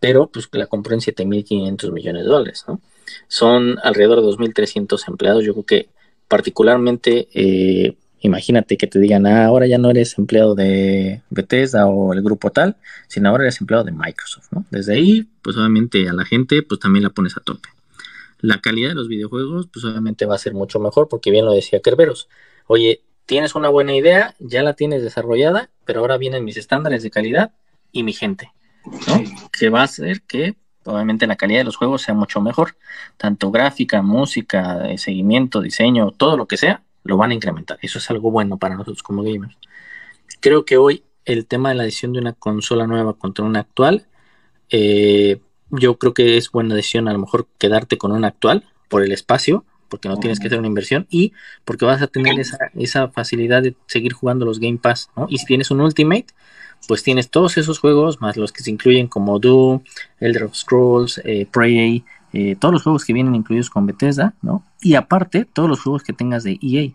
[SPEAKER 2] pero pues la compró en 7.500 millones de dólares, ¿no? Son alrededor de 2.300 empleados. Yo creo que particularmente, eh, imagínate que te digan, ah, ahora ya no eres empleado de Bethesda o el grupo tal, sino ahora eres empleado de Microsoft, ¿no? Desde ahí, pues obviamente a la gente, pues también la pones a tope. La calidad de los videojuegos, pues obviamente va a ser mucho mejor, porque bien lo decía Kerberos. Oye, tienes una buena idea, ya la tienes desarrollada, pero ahora vienen mis estándares de calidad y mi gente, ¿no? Que va a hacer que obviamente la calidad de los juegos sea mucho mejor. Tanto gráfica, música, eh, seguimiento, diseño, todo lo que sea, lo van a incrementar. Eso es algo bueno para nosotros como gamers. Creo que hoy el tema de la edición de una consola nueva contra una actual, eh, yo creo que es buena decisión a lo mejor quedarte con una actual por el espacio, porque no tienes que hacer una inversión y porque vas a tener esa, esa facilidad de seguir jugando los Game Pass, ¿no? Y si tienes un Ultimate, pues tienes todos esos juegos, más los que se incluyen como Doom, Elder Scrolls, eh, Prey, eh, todos los juegos que vienen incluidos con Bethesda, ¿no? Y aparte, todos los juegos que tengas de EA.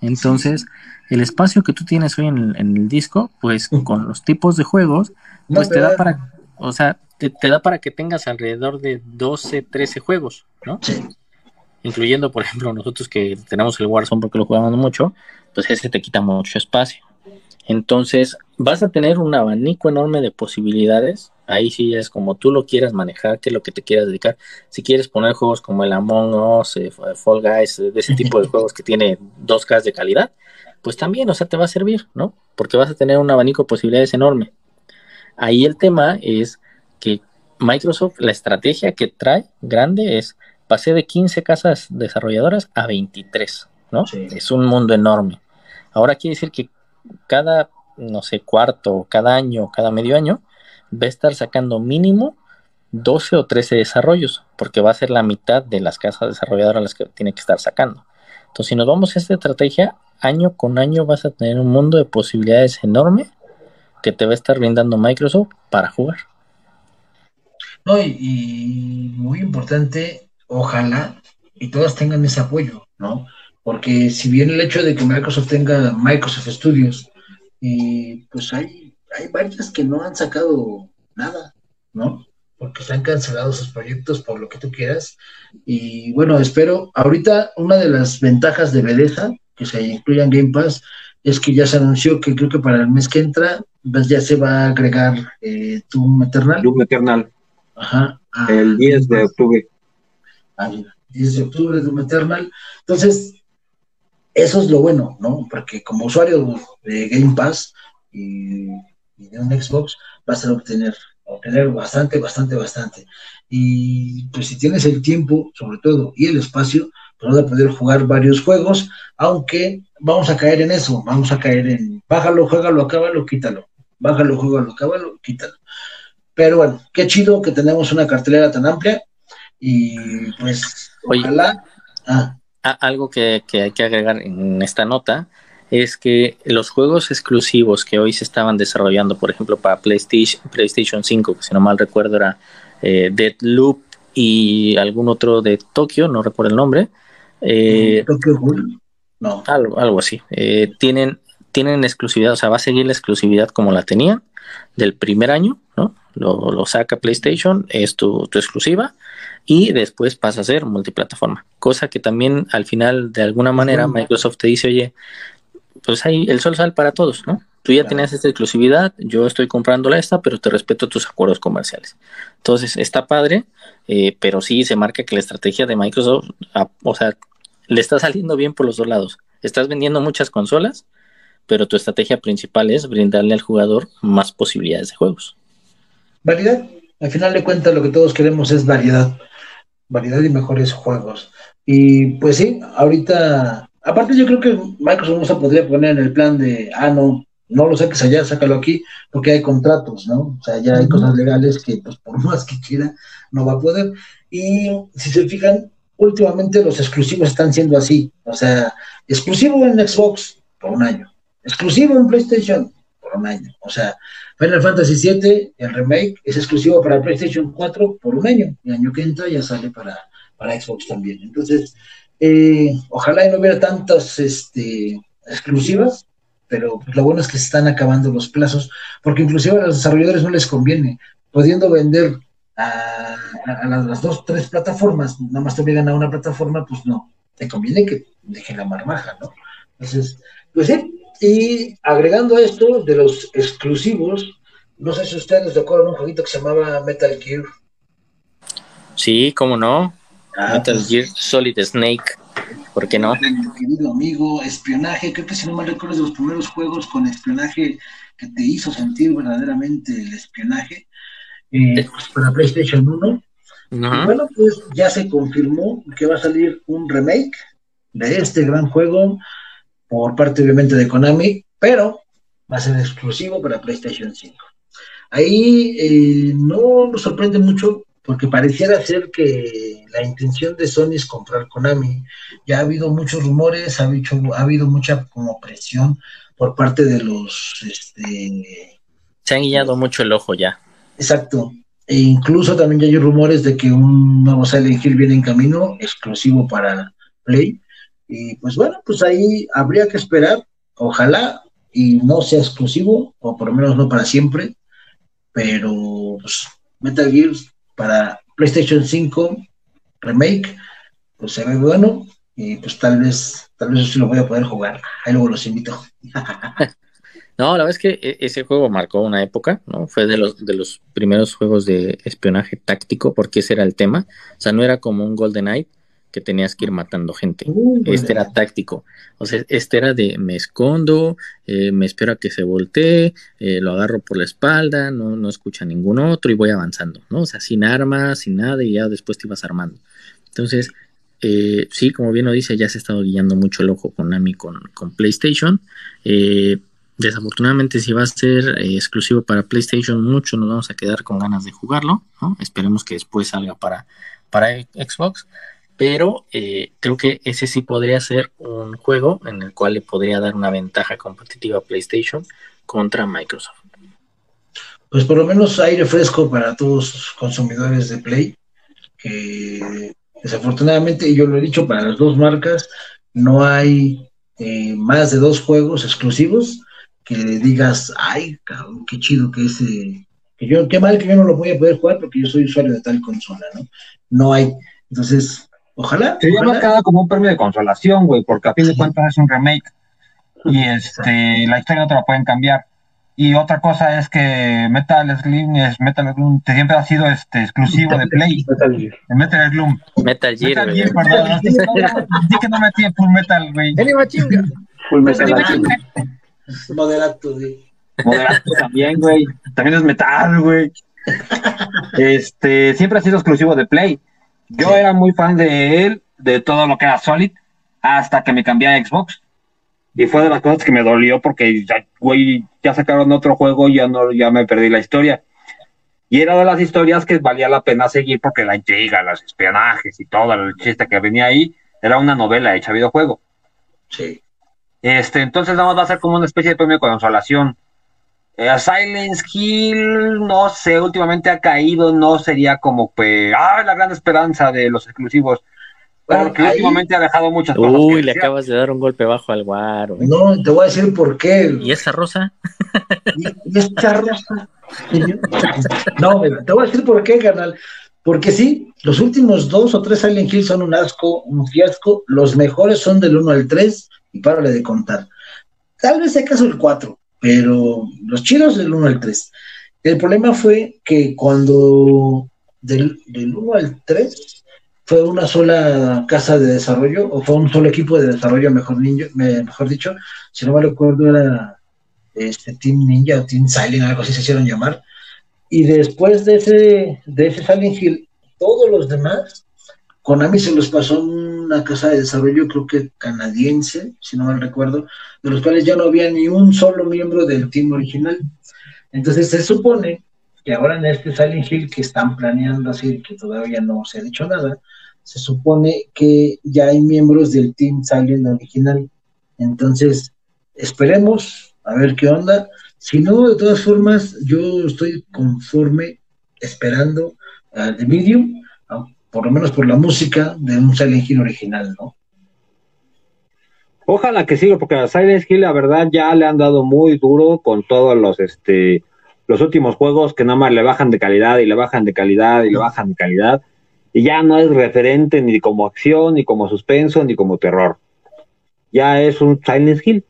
[SPEAKER 2] Entonces, el espacio que tú tienes hoy en el, disco, pues con los tipos de juegos, pues te da para, o sea, te, da para que tengas alrededor de 12, 13 juegos, ¿no? Incluyendo, por ejemplo, nosotros que tenemos el Warzone porque lo jugamos mucho, pues ese te quita mucho espacio. Entonces, vas a tener un abanico enorme de posibilidades. Ahí sí es como tú lo quieras manejar, que es lo que te quieras dedicar. Si quieres poner juegos como el Among Us, eh, Fall Guys, de ese tipo de juegos que tiene 2K de calidad, pues también, o sea, te va a servir, ¿no? Porque vas a tener un abanico de posibilidades enorme. Ahí el tema es que Microsoft, la estrategia que trae grande es pasé de 15 casas desarrolladoras a 23, ¿no? Es un mundo enorme. Ahora quiere decir que cada, no sé, cuarto, cada año, cada medio año, va a estar sacando mínimo 12 o 13 desarrollos, porque va a ser la mitad de las casas desarrolladoras las que tiene que estar sacando. Entonces, si nos vamos a esta estrategia, año con año vas a tener un mundo de posibilidades enorme que te va a estar brindando Microsoft para jugar.
[SPEAKER 3] No, y, muy importante, ojalá y todas tengan ese apoyo, ¿no? porque si bien el hecho de que Microsoft tenga Microsoft Studios, y pues hay, hay varias que no han sacado nada, ¿no? Porque se han cancelado sus proyectos por lo que tú quieras. Y bueno, espero, ahorita una de las ventajas de Bethesda, que se incluya en Game Pass, es que ya se anunció que creo que para el mes que entra pues ya se va a agregar eh, Doom Eternal.
[SPEAKER 1] Doom Eternal.
[SPEAKER 3] Ajá.
[SPEAKER 1] el 10 de octubre.
[SPEAKER 3] Ah, 10 de octubre, Doom Eternal. Entonces, eso es lo bueno, ¿no? Porque como usuario de Game Pass y, de un Xbox, vas a obtener, obtener bastante, bastante, bastante. Y pues si tienes el tiempo, sobre todo, y el espacio, pues vas a poder jugar varios juegos, aunque vamos a caer en eso, vamos a caer en bájalo, juégalo, acábalo, quítalo, bájalo, juégalo, acábalo, quítalo. Pero bueno, qué chido que tenemos una cartelera tan amplia y pues ojalá.
[SPEAKER 2] Ah. Algo que, hay que agregar en esta nota es que los juegos exclusivos que hoy se estaban desarrollando, por ejemplo, para PlayStation, PlayStation 5, que si no mal recuerdo era eh, Deadloop y algún otro de Tokio, no recuerdo el nombre, eh, no. Algo, algo así. Eh, tienen, tienen exclusividad, o sea, va a seguir la exclusividad como la tenían del primer año, ¿no? Lo, saca PlayStation, es tu, exclusiva, y después pasa a ser multiplataforma. Cosa que también al final, de alguna manera, Microsoft te dice, oye, pues ahí el sol sale para todos, ¿no? Tú ya tenías esta exclusividad, yo estoy comprándola esta, pero te respeto tus acuerdos comerciales. Entonces, está padre, eh, pero sí se marca que la estrategia de Microsoft, o sea, le está saliendo bien por los dos lados. Estás vendiendo muchas consolas, pero tu estrategia principal es brindarle al jugador más posibilidades de juegos.
[SPEAKER 3] Variedad. Al final de cuentas, lo que todos queremos es variedad. Variedad y mejores juegos. Y pues sí, ahorita, aparte yo creo que Microsoft no se podría poner en el plan de, ah, no, no lo saques allá, sácalo aquí, porque hay contratos, ¿no? O sea, ya hay cosas legales que, pues, por más que quiera, no va a poder. Y si se fijan, últimamente los exclusivos están siendo así. O sea, exclusivo en Xbox por un año, exclusivo en PlayStation por un año. O sea, Final Fantasy VII, el remake, es exclusivo para PlayStation 4 por un año. El año que entra ya sale para, para Xbox también. Entonces, eh, ojalá y no hubiera tantas este, exclusivas, pero lo bueno es que se están acabando los plazos, porque inclusive a los desarrolladores no les conviene, pudiendo vender a, las, dos, tres plataformas, nada más te obligan a una plataforma, pues no, te conviene que dejen la marmaja, ¿no? Entonces, pues sí, y agregando a esto de los exclusivos, no sé si ustedes recuerdan un jueguito que se llamaba Metal Gear.
[SPEAKER 2] Sí, cómo no. Ah, Metal pues Gear Solid Snake. ¿Por qué no?
[SPEAKER 3] querido amigo, espionaje, creo que si no mal recuerdo de los primeros juegos con espionaje que te hizo sentir verdaderamente el espionaje, eh, pues para PlayStation 1. Y bueno, pues ya se confirmó que va a salir un remake de este gran juego por parte obviamente de Konami, pero va a ser exclusivo para PlayStation 5. Ahí eh, no nos sorprende mucho porque pareciera ser que la intención de Sony es comprar Konami. Ya ha habido muchos rumores, ha habido, ha habido mucha como presión por parte de los... Este,
[SPEAKER 2] Se han guiado mucho el ojo ya.
[SPEAKER 3] Exacto. E incluso también ya hay rumores de que un nuevo Silent Hill viene en camino, exclusivo para Play. Y pues bueno, pues ahí habría que esperar, ojalá y no sea exclusivo, o por lo menos no para siempre, pero pues, Metal Gear para PlayStation 5 Remake, pues se ve bueno y pues tal vez, tal vez sí lo voy a poder jugar. Ahí luego los invito.
[SPEAKER 2] No, la verdad es que e, ese juego marcó una época, ¿no? Fue de los, de los primeros juegos de espionaje táctico, porque ese era el tema. O sea, no era como un Golden Knight que tenías que ir matando gente. este era táctico. O sea, este era de me escondo, eh, me espero a que se voltee, eh, lo agarro por la espalda, no, no escucha ningún otro y voy avanzando, ¿no? O sea, sin armas, sin nada y ya después te ibas armando. Entonces, eh, sí, como bien lo dice, ya se ha estado guiando mucho el ojo Konami con, con PlayStation. desafortunadamente, si va a ser exclusivo para PlayStation, mucho nos vamos a quedar con ganas de jugarlo. ¿no? Esperemos que después salga para, para Xbox pero eh, creo que ese sí podría ser un juego en el cual le podría dar una ventaja competitiva a PlayStation contra Microsoft.
[SPEAKER 3] Pues por lo menos aire fresco para todos los consumidores de Play, que desafortunadamente, yo lo he dicho para las dos marcas, no hay eh, más de dos juegos exclusivos que digas, ay, cabrón, qué chido que ese, yo, qué mal que yo no lo voy a poder jugar porque yo soy usuario de tal consola, ¿no? No hay. Entonces, ojalá.
[SPEAKER 1] Sería más cada como un premio de consolación, güey, porque a fin de cuentas es un remake y este, la historia no te la pueden cambiar. Y otra cosa es que Metal Slug es Metal Slug siempre ha sido este exclusivo de Play. Metal Gear. Metal Slug.
[SPEAKER 2] Metal Gear.
[SPEAKER 1] Metal Gear, perdón. Sí que no metí Full Metal, güey.
[SPEAKER 3] Full Metal. Moderato, güey.
[SPEAKER 1] Moderato también, güey. También es metal, güey. Este, siempre ha sido exclusivo de Play. Yo era muy fan de él, de todo lo que era Solid, hasta que me cambié a Xbox. Y fue de las cosas que me dolió porque ya, güey, ya sacaron otro juego y ya no, ya me perdí la historia. Y era de las historias que valía la pena seguir porque la intriga, los espionajes y todo el chiste que venía ahí, era una novela hecha videojuego.
[SPEAKER 3] Sí.
[SPEAKER 1] Este, entonces nada más va a ser como una especie de premio de consolación. Eh, Silence Hill, no sé, últimamente ha caído, no sería como que, ah, la gran esperanza de los exclusivos. Porque últimamente ha dejado muchas cosas.
[SPEAKER 2] Uy, le acabas de dar un golpe bajo al guaro.
[SPEAKER 3] No, te voy a decir por qué.
[SPEAKER 2] ¿Y esa rosa?
[SPEAKER 3] ¿Y, esa rosa? no, te voy a decir por qué, canal. Porque sí, los últimos dos o tres Silent Hill son un asco, un fiasco. Los mejores son del 1 al 3 y párale de contar. Tal vez sea caso el 4, pero los chidos del 1 al 3. El problema fue que cuando del, del 1 al 3 fue una sola casa de desarrollo, o fue un solo equipo de desarrollo, mejor, mejor dicho, si no me recuerdo era este Team Ninja o Team Silent, algo así se hicieron llamar. Y después de ese, de ese Silent Hill, todos los demás, Konami se los pasó una casa de desarrollo, creo que canadiense, si no mal recuerdo, de los cuales ya no había ni un solo miembro del team original. Entonces se supone que ahora en este Silent Hill que están planeando así, que todavía no se ha dicho nada, se supone que ya hay miembros del Team Silent original. Entonces, esperemos a ver qué onda. Si no, de todas formas, yo estoy conforme esperando a The Medium, por lo menos por la música de un Silent Hill original, ¿no?
[SPEAKER 1] Ojalá que siga, porque a Silent Hill, la verdad, ya le han dado muy duro con todos los, este, los últimos juegos que nada más le bajan de calidad y le bajan de calidad y le bajan de calidad y ya no es referente ni como acción, ni como suspenso, ni como terror. Ya es un Silent Hill.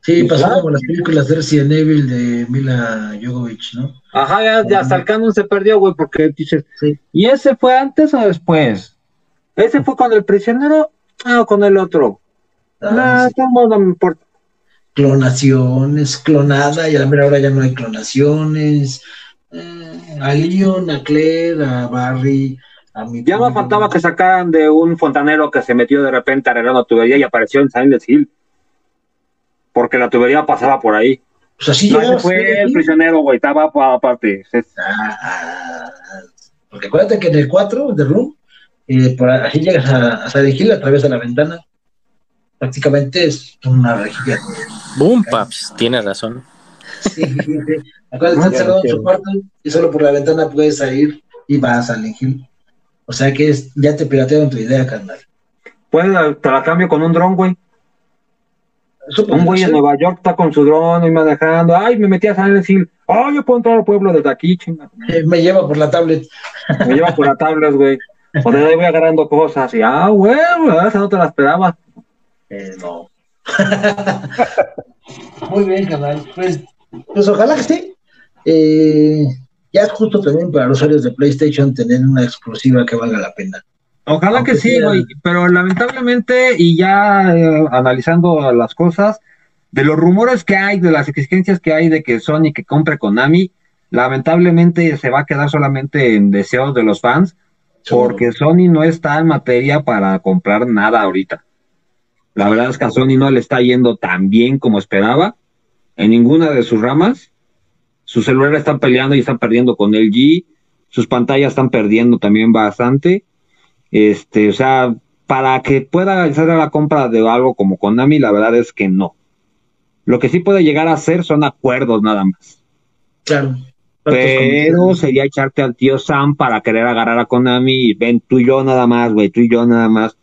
[SPEAKER 3] Sí, pasó como las películas de Resident Evil de Mila Jovovich, ¿no?
[SPEAKER 1] Ajá, ya, ya hasta el canon se perdió, güey, porque dices, ¿y ese fue antes o después? ¿Ese fue con el prisionero o con el otro? Ah, no, me importa.
[SPEAKER 3] Clonaciones, clonada, y a la mera hora ya no hay clonaciones. Eh, a Leon, a Claire, a Barry,
[SPEAKER 1] ya no faltaba que sacaran de un fontanero que se metió de repente arreglando tubería y apareció en Silent Hill. Porque la tubería pasaba por ahí.
[SPEAKER 3] Pues así
[SPEAKER 1] no, fue el prisionero, güey, estaba aparte.
[SPEAKER 3] Ah, porque acuérdate que en el 4 de Room, eh, por así llegas a, a Silent Hill a través de la ventana. Prácticamente es una rejilla.
[SPEAKER 2] Boom, paps, tiene razón.
[SPEAKER 3] Sí, sí, Acuérdate que en su cuarto y solo por la ventana puedes salir y vas a Silent Hill. O sea que es, ya te piratearon tu idea, carnal.
[SPEAKER 1] Pues te la cambio con un dron, güey. Un güey en Nueva York está con su dron y manejando. Ay, me metí a San Hill. Oh, yo puedo entrar al pueblo desde aquí, chinga.
[SPEAKER 3] Eh, me lleva por la tablet.
[SPEAKER 1] Me lleva por la tablet, güey. O de ahí voy agarrando cosas. Y, ah, güey, esa no te la esperaba.
[SPEAKER 3] Eh, no. Muy bien, carnal. Pues, pues ojalá que sí. Eh, ya es justo también para los usuarios de PlayStation tener una exclusiva que valga la pena.
[SPEAKER 1] Ojalá que sí, güey, pero lamentablemente, y ya eh, analizando las cosas, de los rumores que hay, de las exigencias que hay de que Sony que compre Konami, lamentablemente se va a quedar solamente en deseos de los fans, porque Sony no está en materia para comprar nada ahorita. La verdad es que a Sony no le está yendo tan bien como esperaba en ninguna de sus ramas sus celulares están peleando y están perdiendo con LG, sus pantallas están perdiendo también bastante. Este, o sea, para que pueda hacer la compra de algo como Konami, la verdad es que no. Lo que sí puede llegar a hacer son acuerdos nada más.
[SPEAKER 3] Claro.
[SPEAKER 1] Pero sería echarte al tío Sam para querer agarrar a Konami y ven tú y yo nada más, güey, tú y yo nada más.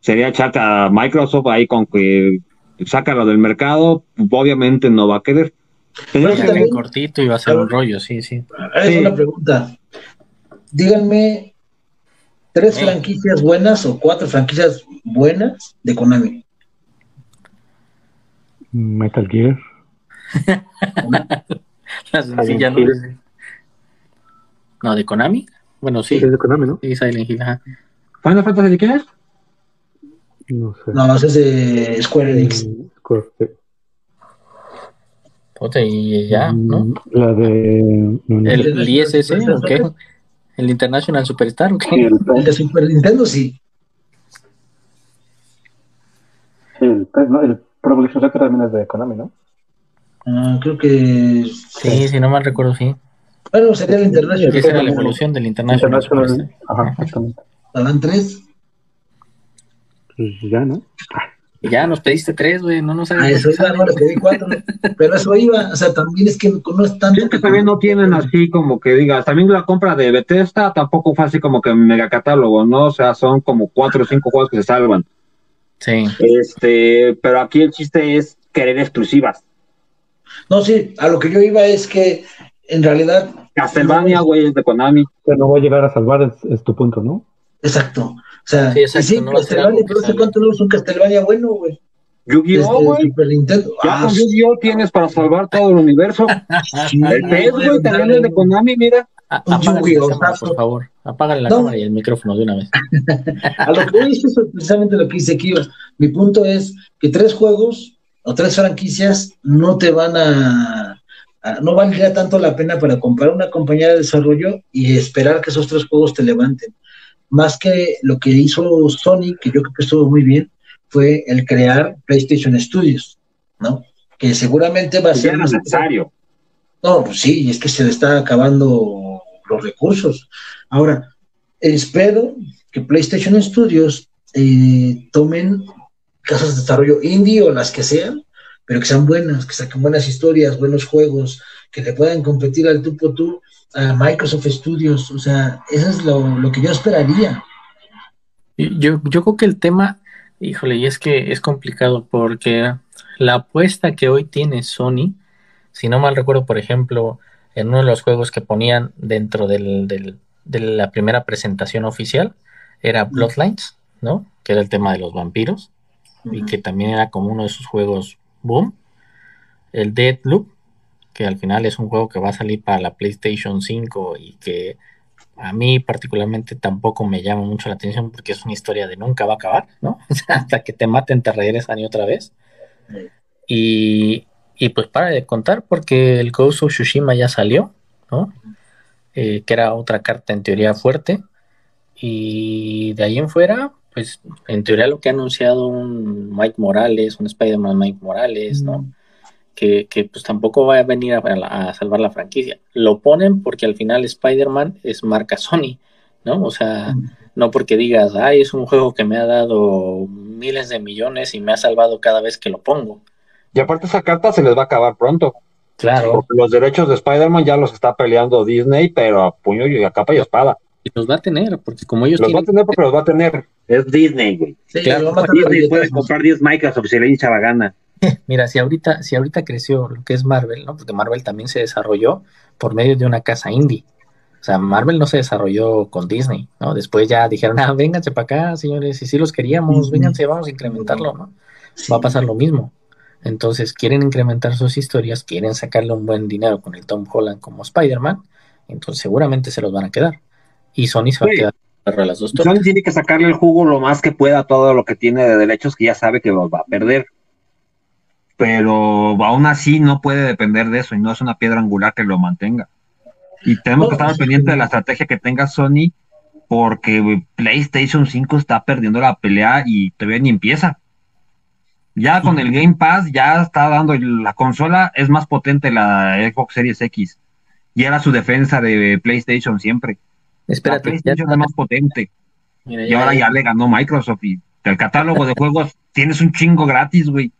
[SPEAKER 1] Sería echarte a Microsoft ahí con que sácalo del mercado, obviamente no va a querer.
[SPEAKER 2] Pero también, cortito y va a ser un rollo, sí, sí.
[SPEAKER 3] Es una pregunta. Díganme tres franquicias buenas o cuatro franquicias buenas de Konami.
[SPEAKER 4] Metal Gear.
[SPEAKER 2] La sencilla, ¿no? No, de Konami. Bueno, sí.
[SPEAKER 4] Es de Konami, ¿no?
[SPEAKER 2] Sí, Silent Hill.
[SPEAKER 1] ¿Final Fantasy de qué es?
[SPEAKER 3] No sé. No, es de Square Enix. Square, sí.
[SPEAKER 2] y ya, ¿no?
[SPEAKER 4] Mm, la de.
[SPEAKER 2] ¿El, el ISS o qué? ¿El International Superstar o qué?
[SPEAKER 3] El de Super Nintendo, sí.
[SPEAKER 4] Sí, el, no, el Pro Evolution Soccer también es de Konami, ¿no?
[SPEAKER 3] Ah, creo que.
[SPEAKER 2] Sí, si no mal recuerdo, sí.
[SPEAKER 3] Bueno, sería el International.
[SPEAKER 2] Esa era la evolución del International. International
[SPEAKER 4] Ajá, exactamente.
[SPEAKER 3] ¿Van tres?
[SPEAKER 4] Pues ya, ¿no?
[SPEAKER 2] Ya nos pediste tres, güey, no nos
[SPEAKER 3] sabes. Ah, eso iba, no, le pedí cuatro, pero eso iba, o sea, también es que no es tanto.
[SPEAKER 1] Es que también no tienen así como que digas, también la compra de Bethesda tampoco fue así como que mega catálogo, ¿no? O sea, son como cuatro o cinco juegos que se salvan.
[SPEAKER 2] Sí.
[SPEAKER 1] Este, pero aquí el chiste es querer exclusivas.
[SPEAKER 3] No, sí, a lo que yo iba es que en realidad.
[SPEAKER 1] Castlevania, güey, es de Konami.
[SPEAKER 4] Pero no va a llegar a salvar, es, tu punto, ¿no?
[SPEAKER 3] Exacto. O sea, sí, exacto, sí no Castlevania, pero no sé cuánto no es un Castlevania bueno, güey.
[SPEAKER 1] Yu-Gi-Oh, güey. Ya ah, con Yu-Gi-Oh tienes para salvar todo el universo. el güey, también es de Konami, mira.
[SPEAKER 2] Apágale la cámara, por favor. Apágale la cámara y el micrófono de una vez.
[SPEAKER 3] a lo que es precisamente lo que dice Kiva. Mi punto es que tres juegos o tres franquicias no te van a, no valdría tanto la pena para comprar una compañía de desarrollo y esperar que esos tres juegos te levanten. Más que lo que hizo Sony, que yo creo que estuvo muy bien, fue el crear PlayStation Studios, ¿no? Que seguramente va a ser
[SPEAKER 1] necesario.
[SPEAKER 3] No, pues sí, es que se le está acabando los recursos. Ahora, espero que PlayStation Studios eh, tomen casas de desarrollo indie o las que sean, pero que sean buenas, que saquen buenas historias, buenos juegos, que le puedan competir al tú por tú a Microsoft Studios. O sea, eso es lo, que yo esperaría.
[SPEAKER 2] Yo, yo creo que el tema, híjole, y es que es complicado porque la apuesta que hoy tiene Sony, si no mal recuerdo, por ejemplo, en uno de los juegos que ponían dentro del, del, de la primera presentación oficial, era Bloodlines, ¿no? Que era el tema de los vampiros y que también era como uno de sus juegos boom. El Deadloop, que al final es un juego que va a salir para la PlayStation 5 y que a mí particularmente tampoco me llama mucho la atención porque es una historia de nunca va a acabar, ¿no? Hasta que te maten te regresan y otra vez. Y, y, pues para de contar porque el Ghost of Tsushima ya salió, ¿no? Eh, que era otra carta en teoría fuerte. Y de ahí en fuera, pues en teoría lo que ha anunciado un Mike Morales, un Spider-Man Mike Morales, ¿no? Mm. Que, pues tampoco va a venir a, salvar la franquicia. Lo ponen porque al final Spider-Man es marca Sony, ¿no? O sea, no porque digas, ay, es un juego que me ha dado miles de millones y me ha salvado cada vez que lo pongo.
[SPEAKER 1] Y aparte esa carta se les va a acabar pronto.
[SPEAKER 2] Claro.
[SPEAKER 1] Porque los derechos de Spider-Man ya los está peleando Disney, pero a puño y a capa y espada.
[SPEAKER 2] Y los va a tener, porque como ellos
[SPEAKER 1] los va a tener porque los va a tener. Es Disney, güey. claro, Disney puede comprar 10 Microsoft si le hincha la gana.
[SPEAKER 2] Mira, si ahorita, si ahorita creció lo que es Marvel, ¿no? Porque Marvel también se desarrolló por medio de una casa indie. O sea, Marvel no se desarrolló con Disney, ¿no? Después ya dijeron, ah, vénganse para acá, señores, y si los queríamos, vénganse, vamos a incrementarlo, ¿no? Va a pasar lo mismo. Entonces, quieren incrementar sus historias, quieren sacarle un buen dinero con el Tom Holland como Spider-Man, entonces seguramente se los van a quedar y Sony se va a quedar
[SPEAKER 1] a las dos Sony tiene que sacarle el jugo lo más que pueda a todo lo que tiene de derechos que ya sabe que los va a perder. Pero aún así no puede depender de eso y no es una piedra angular que lo mantenga. Y tenemos que estar pendientes de la estrategia que tenga Sony porque PlayStation 5 está perdiendo la pelea y todavía ni empieza. Ya con el Game Pass ya está dando la consola es más potente la Xbox Series X y era su defensa de PlayStation siempre. Espérate, PlayStation es más potente. y ahora ya le ganó Microsoft y el catálogo de juegos tienes un chingo gratis, güey.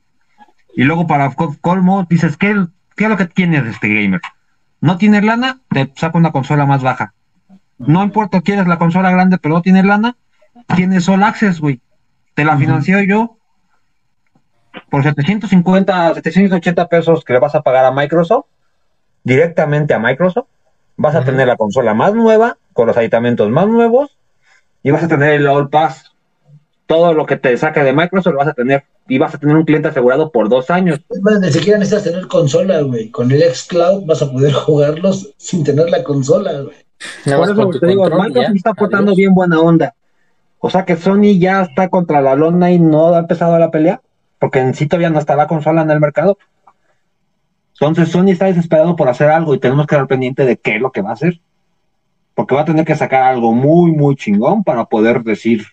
[SPEAKER 1] Y luego para colmo dices, ¿qué, ¿qué es lo que tienes este gamer? ¿No tienes lana? Te saco una consola más baja. No importa, quieres la consola grande, pero no tienes lana, tienes All Access, güey. Te la financio yo. por 750, 780 pesos que le vas a pagar a Microsoft, directamente a Microsoft, vas a tener la consola más nueva, con los aditamentos más nuevos, y vas a tener el All Pass. Todo lo que te saca de Microsoft lo vas a tener. Y vas a tener un cliente asegurado por dos años.
[SPEAKER 3] ni siquiera necesitas tener consola, güey. Con el xCloud vas a poder jugarlos sin tener la consola, güey.
[SPEAKER 1] por eso te digo, Microsoft está aportando bien buena onda. O sea que Sony ya está contra la lona y no ha empezado la pelea, porque en sí todavía no está la consola en el mercado. Entonces Sony está desesperado por hacer algo y tenemos que estar pendiente de qué es lo que va a hacer. Porque va a tener que sacar algo muy, muy chingón para poder decir,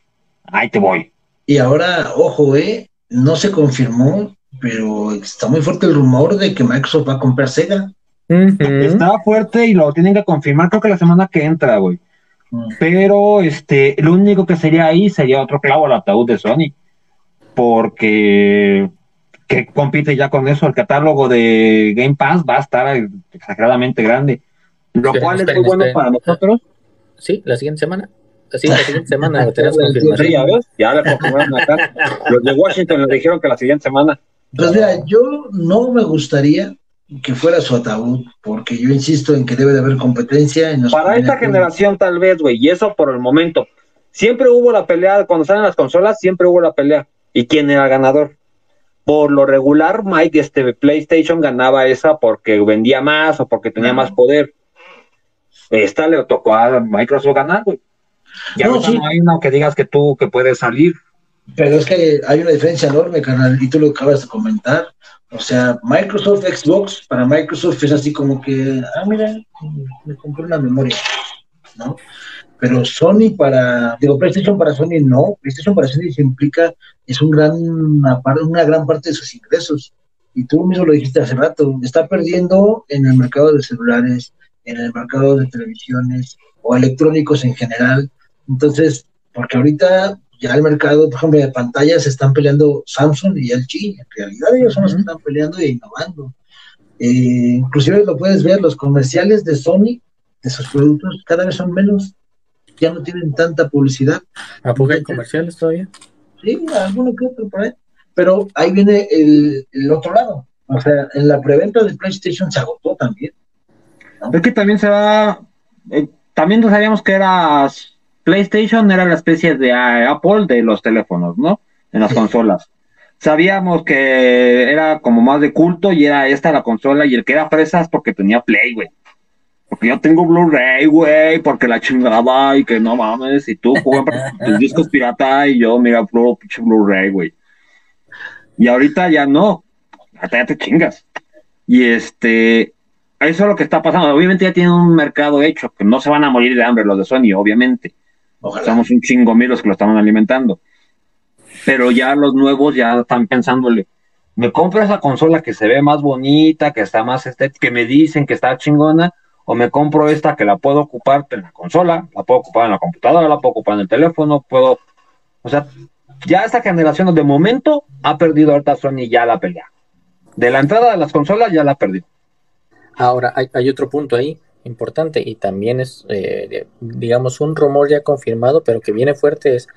[SPEAKER 1] ahí te voy.
[SPEAKER 3] Y ahora, ojo, eh, no se confirmó, pero está muy fuerte el rumor de que Microsoft va a comprar Sega.
[SPEAKER 1] Está fuerte y lo tienen que confirmar, creo que la semana que entra, güey. Mm. Pero este, lo único que sería ahí sería otro clavo al ataúd de Sony. Porque que compite ya con eso, el catálogo de Game Pass va a estar exageradamente grande, lo cual es muy bueno para nosotros.
[SPEAKER 2] Sí, la siguiente semana. Sí, la siguiente semana tenemos confirmación.
[SPEAKER 1] ya ves, ya le confirmaron acá. Los de Washington le dijeron que la siguiente semana.
[SPEAKER 3] Pues mira, yo no me gustaría que fuera su ataúd, porque yo insisto en que debe de haber competencia. En
[SPEAKER 1] Para esta generación tal vez, güey, y eso por el momento. Siempre hubo la pelea, cuando salen las consolas, siempre hubo la pelea. ¿Y quién era el ganador? por lo regular, Mike, este PlayStation ganaba esa porque vendía más o porque tenía más poder. Esta le tocó a Microsoft ganar, güey. Ya no, hay una que digas que tú que puedes salir.
[SPEAKER 3] Pero es que hay una diferencia enorme, canal, y tú lo acabas de comentar. O sea, Microsoft Xbox, para Microsoft es así como que, ah, mira, me compré una memoria, ¿no? pero Sony para, digo, PlayStation para Sony no, PlayStation para Sony se implica, es un gran, una, una gran parte de sus ingresos. Y tú mismo lo dijiste hace rato, está perdiendo en el mercado de celulares, en el mercado de televisiones o electrónicos en general. Entonces, porque ahorita ya el mercado, por ejemplo, de pantallas se están peleando Samsung y LG. En realidad ellos son los que están peleando e innovando. Eh, inclusive lo puedes ver, los comerciales de Sony, de sus productos, cada vez son menos ya no tienen tanta publicidad.
[SPEAKER 2] ¿A poco hay comerciales todavía?
[SPEAKER 3] Sí, alguno que otro por ahí. Pero ahí viene el, otro lado. O sea, en la preventa de PlayStation se agotó también.
[SPEAKER 1] Es que también se va. Eh, también no sabíamos que era. PlayStation era la especie de Apple de los teléfonos, ¿no? En las consolas. Sabíamos que era como más de culto y era esta la consola y el que era fresas porque tenía Play, güey porque yo tengo Blu-ray, güey, porque la chingada y que no mames, y tú compras tus discos pirata y yo, mira, puro pinche Blu-ray, güey. Y ahorita ya no, hasta ya te chingas. Y este, eso es lo que está pasando. Obviamente ya tienen un mercado hecho, que no se van a morir de hambre los de Sony, obviamente. Ojalá. Somos un chingo mil los que lo estaban alimentando. Pero ya los nuevos ya están pensándole, me compro esa consola que se ve más bonita, que está más estética, que me dicen que está chingona, o me compro esta que la puedo ocupar en la consola, la puedo ocupar en la computadora, la puedo ocupar en el teléfono, puedo, o sea, ya esta generación de momento ha perdido ahorita Sony ya la pelea. De la entrada de las consolas ya la ha perdido.
[SPEAKER 2] Ahora, hay, otro punto ahí importante y también es, eh, digamos, un rumor ya confirmado, pero que viene fuerte, es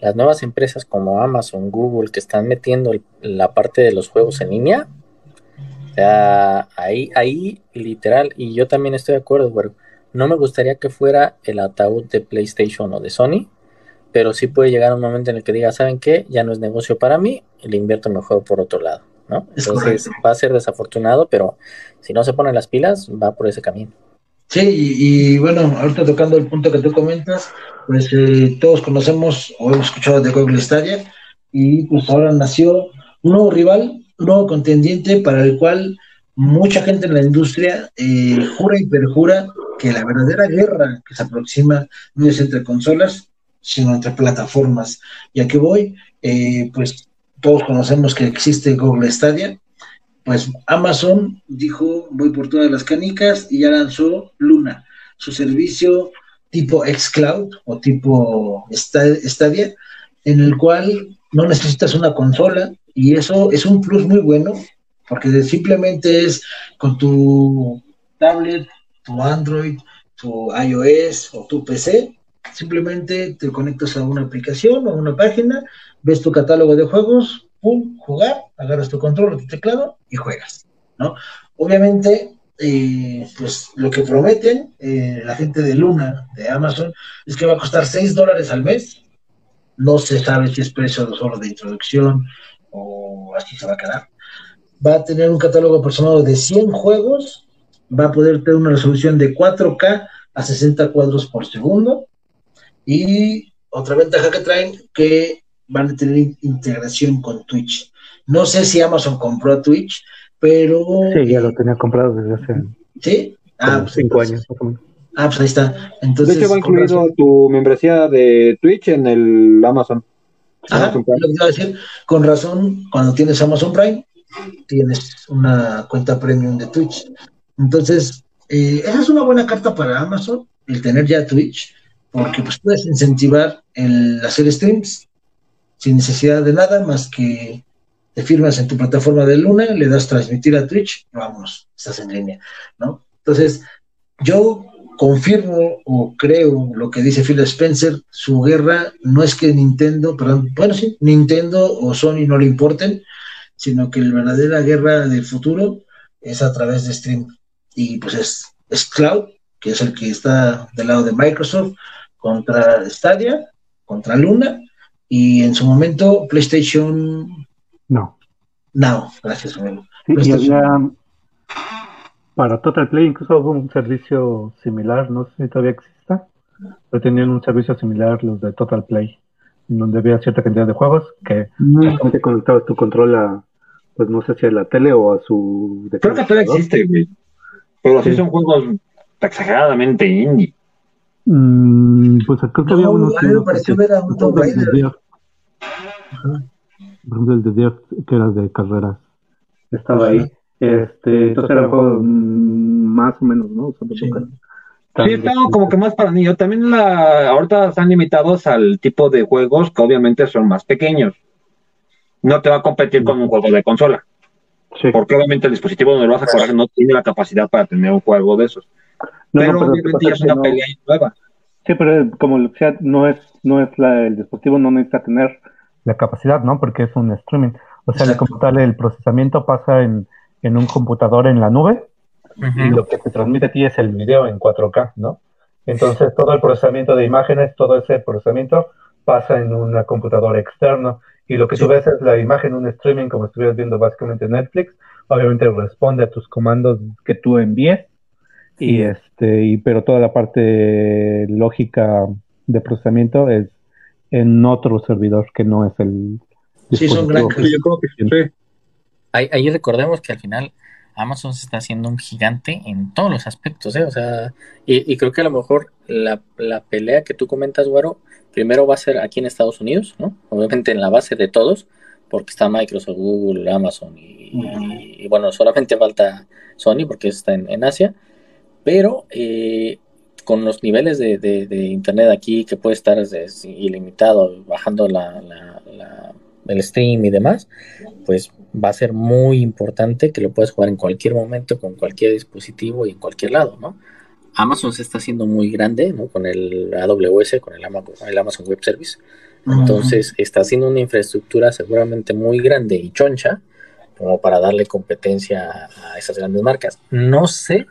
[SPEAKER 2] las nuevas empresas como Amazon, Google, que están metiendo la parte de los juegos en línea, o sea, ahí, ahí, literal, y yo también estoy de acuerdo, güey. No me gustaría que fuera el ataúd de PlayStation o de Sony, pero sí puede llegar un momento en el que diga, ¿saben qué? Ya no es negocio para mí, le invierto mejor por otro lado, ¿no? Entonces va a ser desafortunado, pero si no se ponen las pilas, va por ese camino.
[SPEAKER 3] Sí, y, bueno, ahorita tocando el punto que tú comentas, pues eh, todos conocemos o hemos escuchado de Google Stadia, y pues ahora nació un nuevo rival nuevo contendiente para el cual mucha gente en la industria eh, jura y perjura que la verdadera guerra que se aproxima no es entre consolas, sino entre plataformas. Y aquí voy, eh, pues todos conocemos que existe Google Stadia, pues Amazon dijo voy por todas las canicas y ya lanzó Luna, su servicio tipo xCloud o tipo Stadia, en el cual no necesitas una consola, y eso es un plus muy bueno, porque simplemente es con tu tablet, tu Android, tu iOS o tu PC, simplemente te conectas a una aplicación o una página, ves tu catálogo de juegos pum, jugar, agarras tu control, tu teclado y juegas, ¿no? Obviamente, eh, pues lo que prometen eh, la gente de Luna, de Amazon, es que va a costar 6 dólares al mes. No se sabe si es precio solo de introducción o así se va a quedar. Va a tener un catálogo aproximado de 100 juegos, va a poder tener una resolución de 4K a 60 cuadros por segundo. Y otra ventaja que traen, que van a tener integración con Twitch. No sé si Amazon compró Twitch, pero...
[SPEAKER 4] Sí, ya lo tenía comprado desde hace...
[SPEAKER 3] ¿Sí?
[SPEAKER 4] Ah, pues, cinco años.
[SPEAKER 3] Ah, pues ahí está. Entonces,
[SPEAKER 1] de hecho, va incluido tu membresía de Twitch en el Amazon.
[SPEAKER 3] Ah, lo que iba a decir, con razón, cuando tienes Amazon Prime, tienes una cuenta premium de Twitch. Entonces, eh, esa es una buena carta para Amazon, el tener ya Twitch, porque pues puedes incentivar el hacer streams sin necesidad de nada más que te firmas en tu plataforma de Luna, le das transmitir a Twitch, vamos, estás en línea, ¿no? Entonces, yo confirmo o creo lo que dice Phil Spencer, su guerra no es que Nintendo, perdón, bueno, sí, Nintendo o Sony no le importen, sino que la verdadera guerra del futuro es a través de stream y pues es, es Cloud, que es el que está del lado de Microsoft, contra Stadia, contra Luna, y en su momento PlayStation...
[SPEAKER 4] No.
[SPEAKER 3] No, gracias, amigo.
[SPEAKER 4] Sí, para Total Play incluso hubo un servicio similar, no sé si todavía exista, pero tenían un servicio similar los de Total Play, donde había cierta cantidad de juegos que mm. conectabas tu control a, pues no sé si a la tele o a su...
[SPEAKER 1] Creo que todavía existe, güey. Pero sí. son juegos exageradamente indie.
[SPEAKER 4] Mm, pues creo que había uno.
[SPEAKER 3] A mí me pareció ver a un Tomb Raider.
[SPEAKER 4] Por ejemplo, el de Dirt, que era de carreras. Estaba ahí. Este, entonces era un juego mm, más o menos, ¿no?
[SPEAKER 1] sí. Sí, estaba como que más para niños. También la, ahorita están limitados al tipo de juegos que obviamente son más pequeños. No te va a competir con un juego de consola. Porque obviamente el dispositivo donde lo vas a correr no tiene la capacidad para tener un juego de esos. pero, obviamente ya es una pelea nueva.
[SPEAKER 4] Sí, pero como sea, no es, no es la, el dispositivo no necesita tener la capacidad, ¿no? Porque es un streaming. O sea, como tal, el procesamiento pasa en, en un computador en la nube y lo que te transmite a ti es el video en 4K, ¿no? Entonces, todo el procesamiento de imágenes, todo ese procesamiento pasa en una computadora externa y lo que tú ves es la imagen, un streaming, como estuvieras viendo básicamente en Netflix. Obviamente responde a tus comandos que tú envíes. Y este, y, pero toda la parte lógica de procesamiento es en otro servidor que no es el.
[SPEAKER 3] Sí, son grandes. Yo creo
[SPEAKER 2] que sí. Ahí, recordemos que al final Amazon se está haciendo un gigante en todos los aspectos, ¿eh? O sea, y, creo que a lo mejor la, la pelea que tú comentas, Güero, primero va a ser aquí en Estados Unidos, ¿no? Obviamente en la base de todos, porque está Microsoft, Google, Amazon y, bueno, solamente falta Sony porque está en, Asia, pero eh, con los niveles de, internet aquí que puede estar ilimitado, bajando el stream y demás, pues va a ser muy importante que lo puedas jugar en cualquier momento, con cualquier dispositivo y en cualquier lado, ¿no? Amazon se está haciendo muy grande, ¿no? Con el AWS, con el Amazon, Web Service. Entonces, está haciendo una infraestructura seguramente muy grande y choncha como para darle competencia a esas grandes marcas. No sé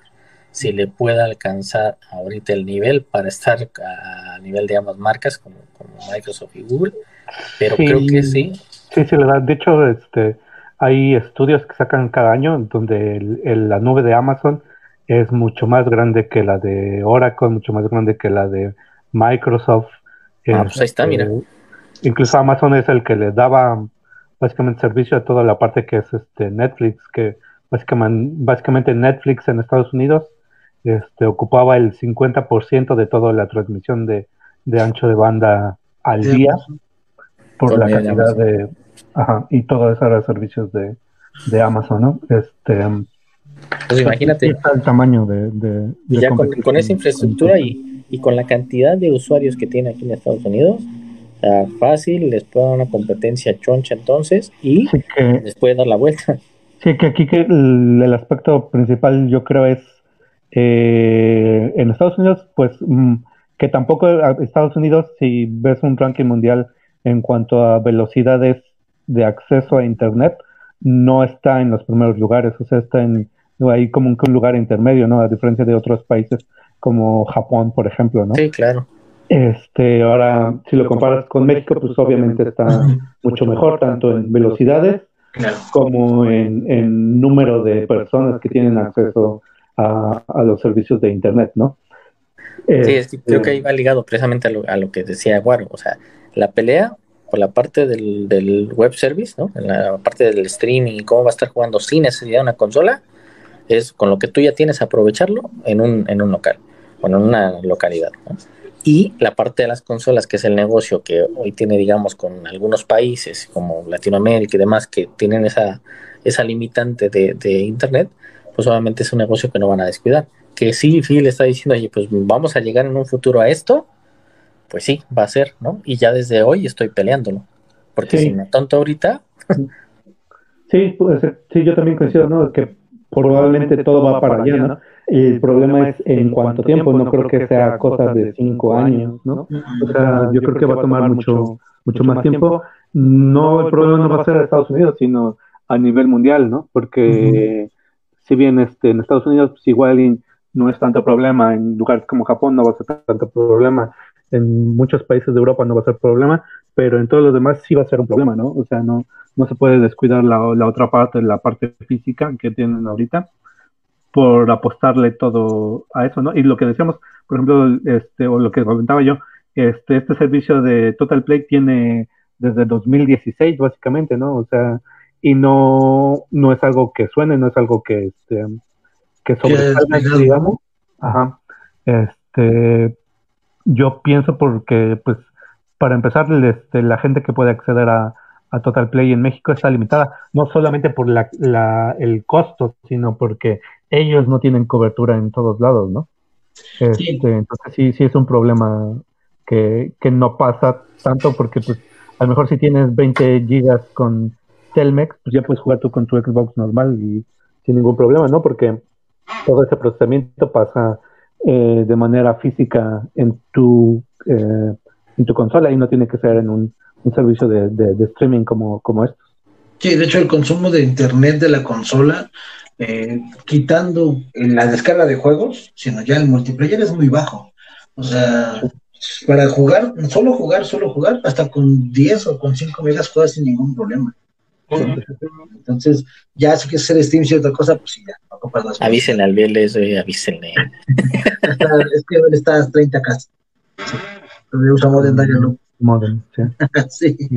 [SPEAKER 2] si le pueda alcanzar ahorita el nivel para estar a nivel de ambas marcas como, Microsoft y Google, pero creo que sí.
[SPEAKER 4] Sí, sí, de hecho, este, hay estudios que sacan cada año donde la nube de Amazon es mucho más grande que la de Oracle, mucho más grande que la de Microsoft.
[SPEAKER 2] Ah, pues ahí está, mira.
[SPEAKER 4] Este, incluso Amazon es el que le daba básicamente servicio a toda la parte que es este Netflix, que básicamente, básicamente Netflix en Estados Unidos este, ocupaba el 50% de toda la transmisión de, ancho de banda al día por la cantidad de... Ajá, y todo eso era servicios de, de Amazon, ¿no? Este,
[SPEAKER 2] pues imagínate.
[SPEAKER 4] el tamaño de.
[SPEAKER 2] ya con, esa infraestructura y, y, con la cantidad de usuarios que tiene aquí en Estados Unidos, fácil, les puede dar una competencia choncha entonces y les puede dar la vuelta.
[SPEAKER 4] Sí, que aquí que el, aspecto principal yo creo es eh, en Estados Unidos, pues mm, que tampoco Estados Unidos, si ves un ranking mundial en cuanto a velocidades de acceso a Internet no está en los primeros lugares, o sea, está en ahí como un lugar intermedio, ¿no? A diferencia de otros países como Japón, por ejemplo, ¿no?
[SPEAKER 2] Sí, claro.
[SPEAKER 4] Este, ahora, si lo comparas con México, pues obviamente está mucho mejor, tanto en velocidades como en, número de personas que tienen acceso a, los servicios de Internet, ¿no?
[SPEAKER 2] Sí, este, creo que ahí va ligado precisamente a lo, a lo que decía Guaro, o sea, la pelea por la parte del, del, web service, ¿no? En la parte del streaming y cómo va a estar jugando sin necesidad de una consola, es con lo que tú ya tienes aprovecharlo en un, en un local, o en una localidad, ¿no? Y la parte de las consolas, que es el negocio que hoy tiene, digamos, con algunos países como Latinoamérica y demás, que tienen esa, esa limitante de, de Internet, pues obviamente es un negocio que no van a descuidar. Que sí, Phil está diciendo, oye, pues vamos a llegar en un futuro a esto, pues sí, va a ser, ¿no? Y ya desde hoy estoy peleándolo. Porque si me tonto ahorita.
[SPEAKER 4] Sí, pues, sí, yo también coincido, ¿no? Que probablemente todo va para allá, ¿no? El problema es en cuánto tiempo, no creo que sea cosa de cinco años, ¿no? O sea, yo creo que va a tomar mucho, mucho más tiempo. No, el problema no va a ser Estados Unidos, sino a nivel mundial, ¿no? Porque si bien este, en Estados Unidos pues igual no es tanto problema, en lugares como Japón no va a ser tanto problema, en muchos países de Europa no va a ser problema, pero en todos los demás sí va a ser un problema, ¿no? O sea, no, no se puede descuidar la, la otra parte, la parte física que tienen ahorita por apostarle todo a eso, ¿no? Y lo que decíamos, por ejemplo, este, o lo que comentaba yo, este, este servicio de Total Play tiene desde 2016, básicamente, ¿no? O sea, y no, no es algo que suene, no es algo que, este, que sobresalga, digamos. Ajá. Este, yo pienso porque, pues, para empezar, este, la gente que puede acceder a, a Total Play en México está limitada, no solamente por la, la, el costo, sino porque ellos no tienen cobertura en todos lados, ¿no? Este, entonces sí, sí es un problema que, que, no pasa tanto porque pues a lo mejor si tienes 20 gigas con Telmex, pues ya puedes jugar tú con tu Xbox normal y sin ningún problema, ¿no? Porque todo ese procesamiento pasa eh, de manera física en tu, eh, en tu consola y no tiene que ser en un, servicio de, de, streaming como, como estos.
[SPEAKER 3] Sí, de hecho el consumo de internet de la consola, eh, quitando la descarga de juegos, sino ya el multiplayer es muy bajo. O sea, para jugar, solo jugar, solo jugar, hasta con 10 o con 5 megas juegas sin ningún problema. Entonces, ya si quieres hacer Steam y otra cosa, pues sí, ya, no
[SPEAKER 2] compras las Avísenle al BLS, avísenle.
[SPEAKER 3] es que está a 30 casas. Sí. usa Modern Dialog.
[SPEAKER 4] Modern, sí.
[SPEAKER 3] sí.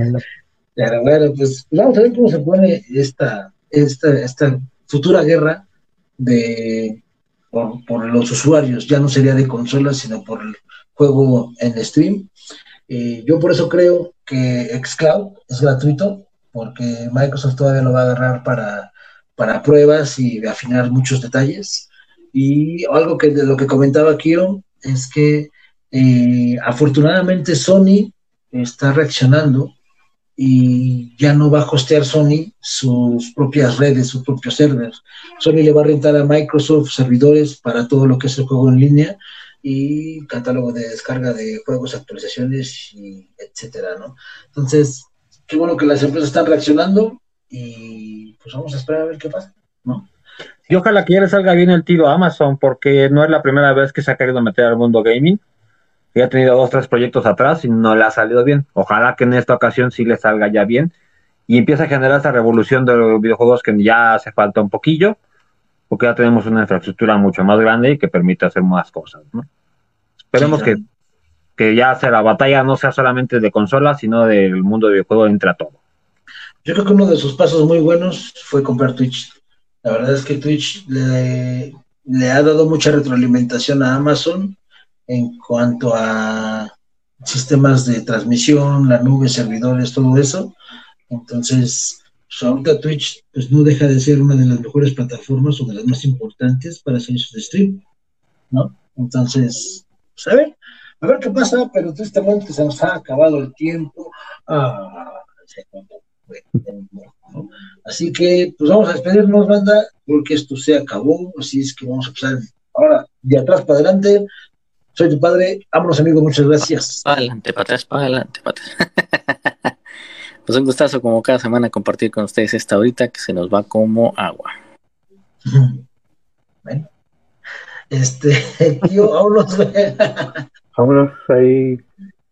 [SPEAKER 3] Pero bueno, pues vamos a ver cómo se pone esta, esta, esta futura guerra de por, por, los usuarios. Ya no sería de consolas, sino por el juego en stream. Eh, yo por eso creo que Xcloud es gratuito porque Microsoft todavía lo va a agarrar para, para pruebas y afinar muchos detalles. Y algo que de lo que comentaba Kiro es que eh, afortunadamente Sony está reaccionando y ya no va a hostear Sony sus propias redes, sus propios servers. Sony le va a rentar a Microsoft servidores para todo lo que es el juego en línea y catálogo de descarga de juegos, actualizaciones y etcétera, ¿no? Entonces, qué bueno que las empresas están reaccionando y pues vamos a esperar a ver qué pasa, ¿no?
[SPEAKER 1] Y ojalá que ya le salga bien el tiro a Amazon, porque no es la primera vez que se ha querido meter al mundo gaming. Ya ha tenido dos, tres proyectos atrás y no le ha salido bien. Ojalá que en esta ocasión sí le salga ya bien y empiece a generar esa revolución de los videojuegos que ya hace falta un poquillo, porque ya tenemos una infraestructura mucho más grande y que permite hacer más cosas, ¿no? Esperemos que que ya sea la batalla no sea solamente de consolas, sino del mundo de videojuegos entre a todo.
[SPEAKER 3] Yo creo que uno de sus pasos muy buenos fue comprar Twitch. La verdad es que Twitch le, ha dado mucha retroalimentación a Amazon en cuanto a sistemas de transmisión, la nube, servidores, todo eso. Entonces, pues, ahorita Twitch pues no deja de ser una de las mejores plataformas o de las más importantes para servicios de stream, ¿no? Entonces, pues a ver, qué pasa, pero tristemente se nos ha acabado el tiempo. Ah, Así que, pues vamos a despedirnos, banda, porque esto se acabó. Así es que vamos a empezar ahora de atrás para adelante. Soy tu padre. Vámonos, amigos. Muchas gracias.
[SPEAKER 2] Para adelante, para atrás, para adelante, para atrás. Pues un gustazo como cada semana compartir con ustedes esta horita que se nos va como agua.
[SPEAKER 3] Bueno. Este, tío, vámonos.
[SPEAKER 4] vámonos ahí.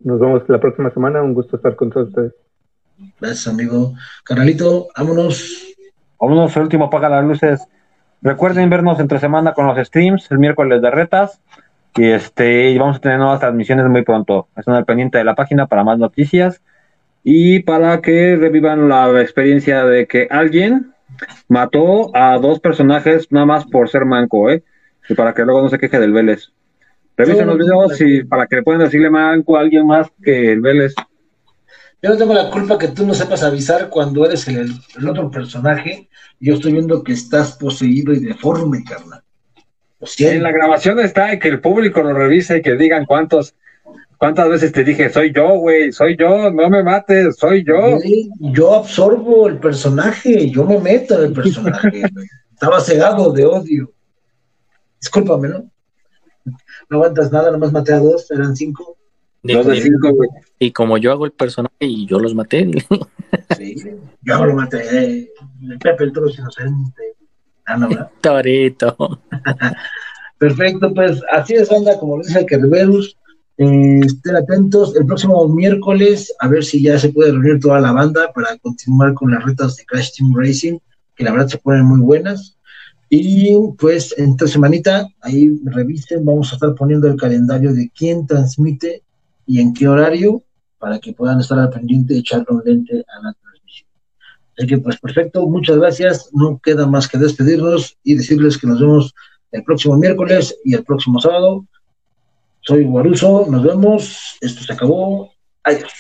[SPEAKER 4] Nos vemos la próxima semana. Un gusto estar con todos ustedes.
[SPEAKER 3] Gracias, amigo. Carnalito, vámonos.
[SPEAKER 1] Vámonos, el último apaga las luces. Recuerden vernos entre semana con los streams, el miércoles de retas. Y este, vamos a tener nuevas transmisiones muy pronto. Están al pendiente de la página para más noticias y para que revivan la experiencia de que alguien mató a dos personajes nada más por ser manco, ¿eh? Y para que luego no se queje del Vélez. Revisen los videos y para que puedan decirle manco a alguien más que el Vélez.
[SPEAKER 3] Yo no tengo la culpa que tú no sepas avisar cuando eres el, otro personaje. Yo estoy viendo que estás poseído y deforme, carnal.
[SPEAKER 1] En la grabación está y que el público lo revise y que digan cuántos ¿Cuántas veces te dije, soy yo, güey, soy yo, no me mates, soy yo?
[SPEAKER 3] yo absorbo el personaje, yo me meto en el personaje. Estaba cegado de odio. Discúlpame, ¿no? No aguantas nada, nomás maté a dos, eran cinco.
[SPEAKER 2] dos de cinco, güey. Y como yo hago el personaje y yo los maté.
[SPEAKER 3] sí, yo lo maté. El Pepe el Toro inocente. Ah, no,
[SPEAKER 2] Torito.
[SPEAKER 3] Perfecto, pues así es, anda, como dice el Kerberus eh, estén atentos el próximo miércoles, a ver si ya se puede reunir toda la banda para continuar con las retas de Crash Team Racing, que la verdad se ponen muy buenas. Y pues entre semanita, ahí revisen, vamos a estar poniendo el calendario de quién transmite y en qué horario, para que puedan estar al pendiente de echarle un lente a la transmisión. Así que pues perfecto, muchas gracias, no queda más que despedirnos y decirles que nos vemos el próximo miércoles y el próximo sábado soy Guaruso, nos vemos, esto se acabó, adiós.